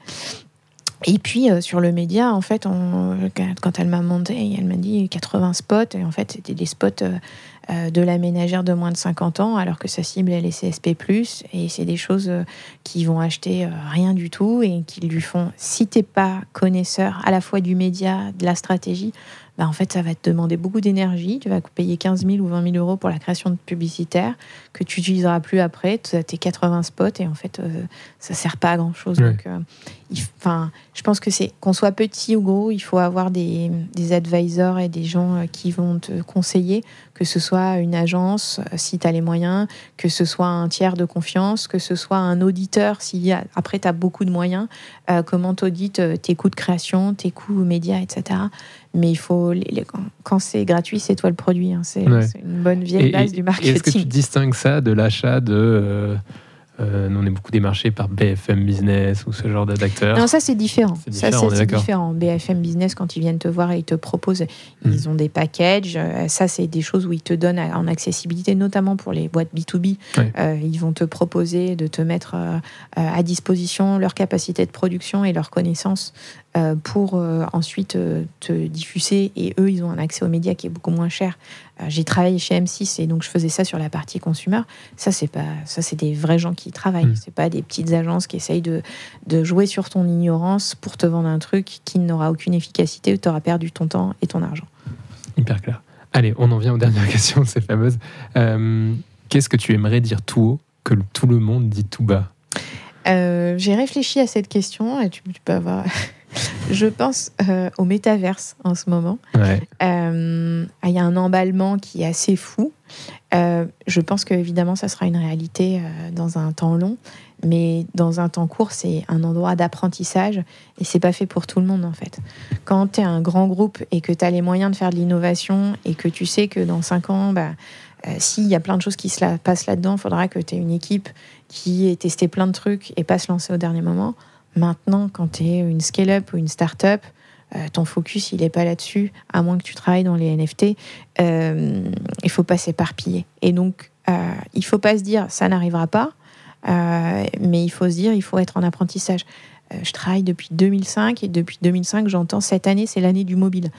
Et puis euh, sur le média, en fait, quand elle m'a monté, elle m'a dit 80 spots, et en fait, c'était des spots euh, de la ménagère de moins de 50 ans, alors que sa cible est les CSP+, et c'est des choses euh, qui vont acheter euh, rien du tout et qui lui font, si t'es pas connaisseur à la fois du média, de la stratégie, bah en fait, ça va te demander beaucoup d'énergie. Tu vas payer 15 000 ou 20 000 euros pour la création de publicitaire que tu n'utiliseras plus après. Tu as tes 80 spots et en fait, ça sert pas à grand chose. Donc, enfin, je pense que c'est qu'on soit petit ou gros, il faut avoir des, des advisors et des gens qui vont te conseiller que ce soit une agence euh, si tu as les moyens, que ce soit un tiers de confiance, que ce soit un auditeur si après tu as beaucoup de moyens, euh, comment tu audites euh, tes coûts de création, tes coûts médias, etc. Mais il faut, quand c'est gratuit, c'est toi le produit. Hein. C'est une bonne vieille base du marketing. Est-ce que tu distingues ça de l'achat de euh, on est beaucoup démarchés par BFM Business ou ce genre d'acteurs? Non, ça c'est différent. Ça c'est différent. BFM Business, quand ils viennent te voir et ils te proposent, hmm. ils ont des packages. Euh, ça, c'est des choses où ils te donnent en accessibilité, notamment pour les boîtes B2B. Euh, ils vont te proposer de te mettre à disposition leur capacité de production et leur connaissance pour ensuite te diffuser. Et eux, ils ont un accès aux médias qui est beaucoup moins cher. J'ai travaillé chez M6 et donc je faisais ça sur la partie consumer. Ça, c'est pas, ça, c'est des vrais gens qui travaillent. Mmh. C'est pas des petites agences qui essayent de, de jouer sur ton ignorance pour te vendre un truc qui n'aura aucune efficacité tu auras perdu ton temps et ton argent. Hyper clair. Allez, on en vient aux dernières questions, ces fameuses. Euh, qu'est-ce que tu aimerais dire tout haut que tout le monde dit tout bas? Euh, J'ai réfléchi à cette question et tu, peux avoir. Je pense euh, au métaverse en ce moment. Il y a un emballement qui est assez fou. je pense que évidemment, ça sera une réalité dans un temps long, mais dans un temps court, c'est un endroit d'apprentissage et c'est pas fait pour tout le monde en fait. Quand tu es un grand groupe et que tu as les moyens de faire de l'innovation et que tu sais que dans cinq ans, bah, euh, s'il y a plein de choses qui se passent là-dedans, il faudra que tu aies une équipe qui ait testé plein de trucs et pas se lancer au dernier moment. Maintenant, quand tu es une scale-up ou une start-up, euh, ton focus, il n'est pas là-dessus, à moins que tu travailles dans les NFT. Euh, il faut pas s'éparpiller. Et donc, il faut pas se dire ça n'arrivera pas euh, mais il faut se dire, il faut être en apprentissage. Euh, je travaille depuis 2005 et depuis 2005, j'entends cette année, c'est l'année du mobile.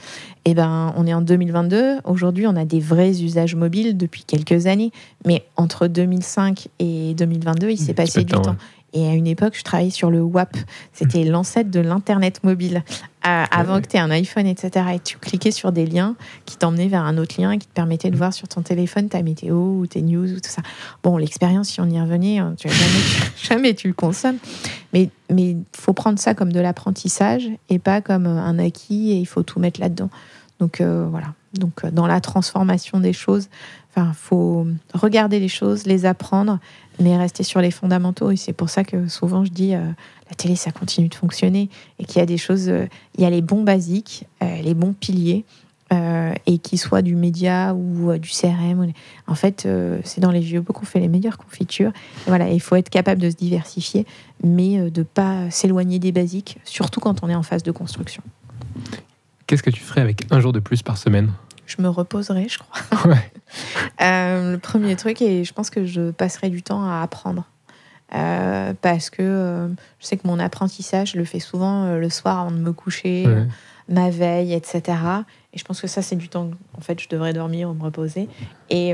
Eh ben, on est en 2022. Aujourd'hui, on a des vrais usages mobiles depuis quelques années. Mais entre 2005 et 2022, il s'est passé du temps. Et à une époque, je travaillais sur le WAP. C'était mmh. l'ancêtre de l'Internet mobile. avant que tu aies un iPhone, etc. Et tu cliquais sur des liens qui t'emmenaient vers un autre lien qui te permettait de mmh. voir sur ton téléphone ta météo ou tes news ou tout ça. Bon, l'expérience, si on y revenait, hein, tu, jamais, jamais tu le consommes. Mais il faut prendre ça comme de l'apprentissage et pas comme un acquis et il faut tout mettre là-dedans. Donc euh, voilà. Donc euh, dans la transformation des choses, il faut regarder les choses, les apprendre, mais rester sur les fondamentaux. Et c'est pour ça que souvent je dis, euh, la télé, ça continue de fonctionner et qu'il y a des choses, euh, il y a les bons basiques, euh, les bons piliers, et qu'ils soient du média ou du CRM. En fait, c'est dans les vieux bouts qu'on fait les meilleures confitures. voilà, il faut être capable de se diversifier, mais de pas s'éloigner des basiques, surtout quand on est en phase de construction. Qu'est-ce que tu ferais avec un jour de plus par semaine? Je me reposerai, je crois. Euh, le premier truc, et je pense que je passerai du temps à apprendre. Euh, parce que euh, je sais que mon apprentissage, je le fais souvent le soir avant de me coucher, ma veille, etc. Et je pense que ça, c'est du temps, en fait, je devrais dormir ou me reposer. Et,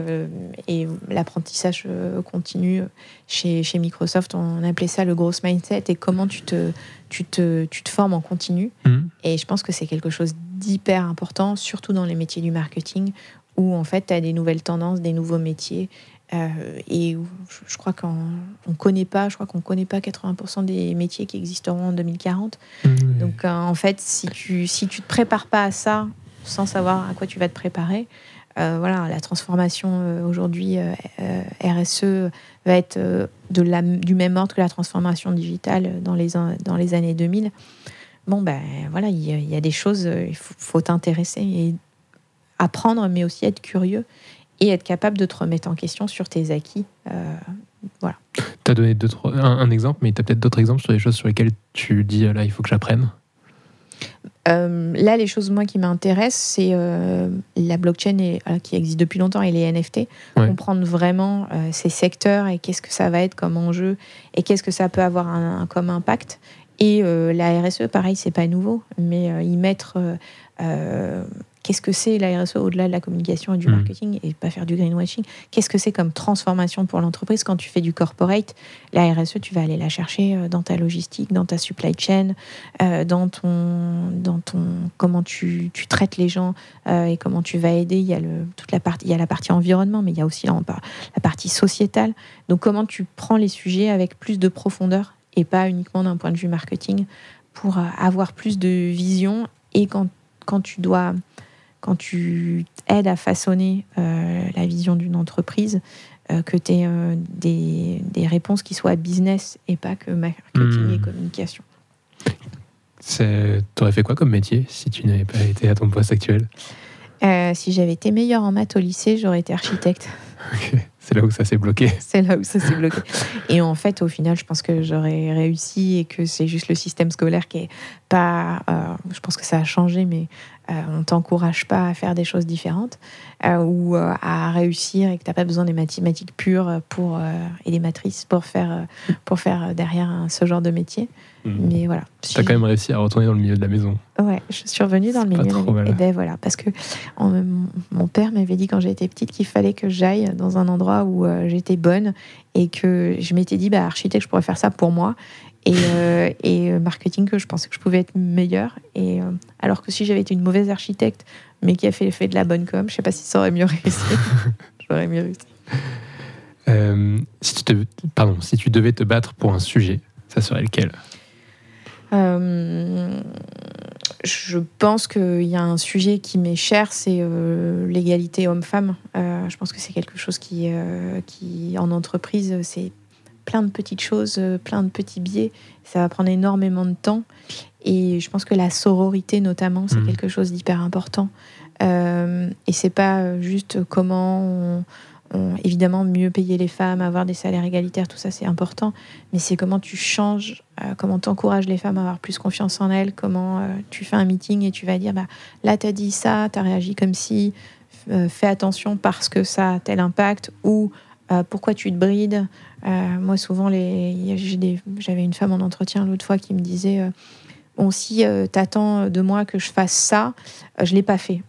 et l'apprentissage continue. Chez, chez Microsoft, on appelait ça le gros mindset et comment tu te, tu te, tu te formes en continu. Mmh. Et je pense que c'est quelque chose d'hyper important, surtout dans les métiers du marketing, où en fait, tu as des nouvelles tendances, des nouveaux métiers. Euh, et je crois qu'on ne connaît pas, je crois qu'on connaît pas 80% des métiers qui existeront en 2040. Donc euh, en fait, si tu si tu te prépares pas à ça, sans savoir à quoi tu vas te préparer, euh, voilà, la transformation aujourd'hui RSE va être de la, du même ordre que la transformation digitale dans les dans les années 2000 bon, ben voilà, il y, a des choses, euh, il faut, t'intéresser et apprendre, mais aussi être curieux et être capable de te remettre en question sur tes acquis. Euh, voilà. Tu as donné deux, trois, un, exemple, mais tu as peut-être d'autres exemples sur les choses sur lesquelles tu dis là, il faut que j'apprenne? Euh, là, les choses moi qui m'intéressent, c'est la blockchain et, qui existe depuis longtemps et les NFT. Comprendre vraiment ces secteurs et qu'est-ce que ça va être comme enjeu et qu'est-ce que ça peut avoir un, comme impact. Et euh, la RSE, pareil, c'est pas nouveau, mais euh, y mettre euh, qu'est-ce que c'est la RSE au-delà de la communication et du mmh. marketing et pas faire du greenwashing? Qu'est-ce que c'est comme transformation pour l'entreprise quand tu fais du corporate? La RSE, tu vas aller la chercher dans ta logistique, dans ta supply chain, dans ton, dans ton comment tu, tu traites les gens et comment tu vas aider. Il y a le, toute la partie, il y a la partie environnement, mais il y a aussi la, la partie sociétale. Donc comment tu prends les sujets avec plus de profondeur et pas uniquement d'un point de vue marketing pour euh, avoir plus de vision et quand, quand tu dois quand tu aides à façonner euh, la vision d'une entreprise, euh, que tu aies des, des, réponses qui soient business et pas que marketing et hmm. communication. Tu aurais fait quoi comme métier si tu n'avais pas été à ton poste actuel? Si j'avais été meilleure en maths au lycée, j'aurais été architecte. C'est là où ça s'est bloqué. C'est là où ça s'est bloqué. Et en fait, au final, je pense que j'aurais réussi et que c'est juste le système scolaire qui est pas. Euh, je pense que ça a changé, mais on t'encourage pas à faire des choses différentes ou à réussir et que tu n'as pas besoin des mathématiques pures pour, et des matrices pour faire, pour faire derrière ce genre de métier. Mhm. Mais voilà. Tu as quand même réussi à retourner dans le milieu de la maison. Ouais, je suis revenue dans le milieu la maison. Et ben voilà, parce que mon père m'avait dit quand j'étais petite qu'il fallait que j'aille dans un endroit où j'étais bonne et que je m'étais dit, bah, architecte, je pourrais faire ça pour moi et, euh, et, euh, marketing que je pensais que je pouvais être meilleure. Et, euh, alors que si j'avais été une mauvaise architecte, mais qui a fait, fait de la bonne com, je sais pas si ça aurait mieux réussi. J'aurais mieux réussi. si, tu te, pardon, si tu devais te battre pour un sujet, ça serait lequel? Je pense qu'il y a un sujet qui m'est cher, c'est l'égalité homme-femme. je pense que c'est quelque chose qui, qui en entreprise, c'est plein de petites choses, euh, plein de petits biais. Ça va prendre énormément de temps. Et je pense que la sororité, notamment, c'est mmh. quelque chose d'hyper important. Euh, et c'est pas juste comment, évidemment, mieux payer les femmes, avoir des salaires égalitaires, tout ça, c'est important. Mais c'est comment tu changes, euh, comment tu encourages les femmes à avoir plus confiance en elles, comment euh, tu fais un meeting et tu vas dire bah, là, tu as dit ça, tu as réagi comme si, fais attention parce que ça a tel impact, ou pourquoi tu te brides euh, moi, souvent, j'avais une femme en entretien l'autre fois qui me disait euh, Bon, si euh, t'attends de moi que je fasse ça, je l'ai pas fait.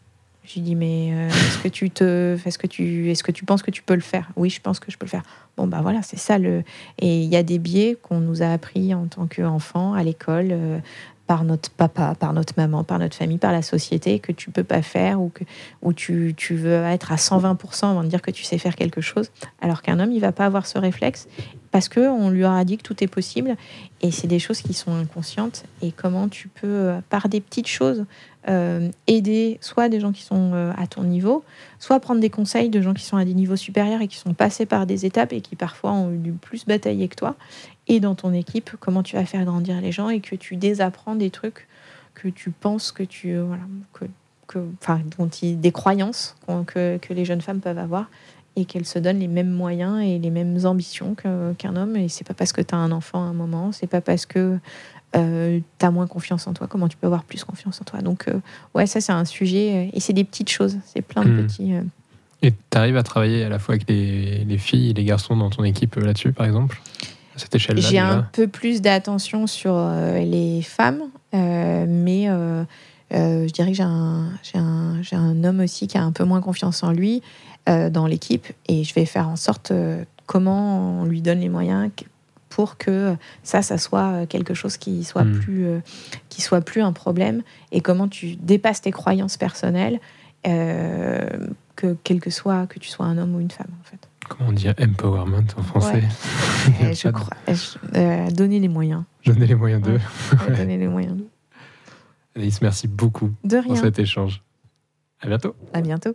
Je lui dis mais est-ce que tu te, est-ce que tu, est-ce que tu penses que tu peux le faire? Oui, je pense que je peux le faire. Bon bah voilà, c'est ça le. Et il y a des biais qu'on nous a appris en tant qu'enfant à l'école, par notre papa, par notre maman, par notre famille, par la société, que tu peux pas faire ou que ou tu, tu veux être à 120% avant de dire que tu sais faire quelque chose. Alors qu'un homme, il va pas avoir ce réflexe parce que on lui aura dit que tout est possible et c'est des choses qui sont inconscientes. Et comment tu peux, euh, par des petites choses, euh, aider soit des gens qui sont euh, à ton niveau, soit prendre des conseils de gens qui sont à des niveaux supérieurs et qui sont passés par des étapes et qui parfois ont eu plus batailler que toi et dans ton équipe, comment tu vas faire grandir les gens et que tu désapprends des trucs que tu penses que tu. Euh, voilà, que, que, enfin, dont des croyances que, que, les jeunes femmes peuvent avoir et qu'elles se donnent les mêmes moyens et les mêmes ambitions qu'un homme. Et c'est pas parce que tu as un enfant à un moment, c'est pas parce que euh, tu as moins confiance en toi, comment tu peux avoir plus confiance en toi? Donc, euh, ouais, ça, c'est un sujet. Et c'est des petites choses, c'est plein de hmm. petits. Et tu arrives à travailler à la fois avec les, les filles et les garçons dans ton équipe là-dessus, par exemple? J'ai un peu plus d'attention sur euh, les femmes, euh, mais euh, je dirais que j'ai un, un, un, homme aussi qui a un peu moins confiance en lui dans l'équipe et je vais faire en sorte comment on lui donne les moyens pour que ça, ça soit quelque chose qui soit, hmm. plus, qui soit plus un problème et comment tu dépasses tes croyances personnelles, que quel que soit que tu sois un homme ou une femme en fait. Comment dire empowerment en français Je crois. Euh, donner les moyens. Donner les moyens d'eux. donner les moyens d'eux. Alice, merci beaucoup de pour cet échange. À bientôt. À bientôt.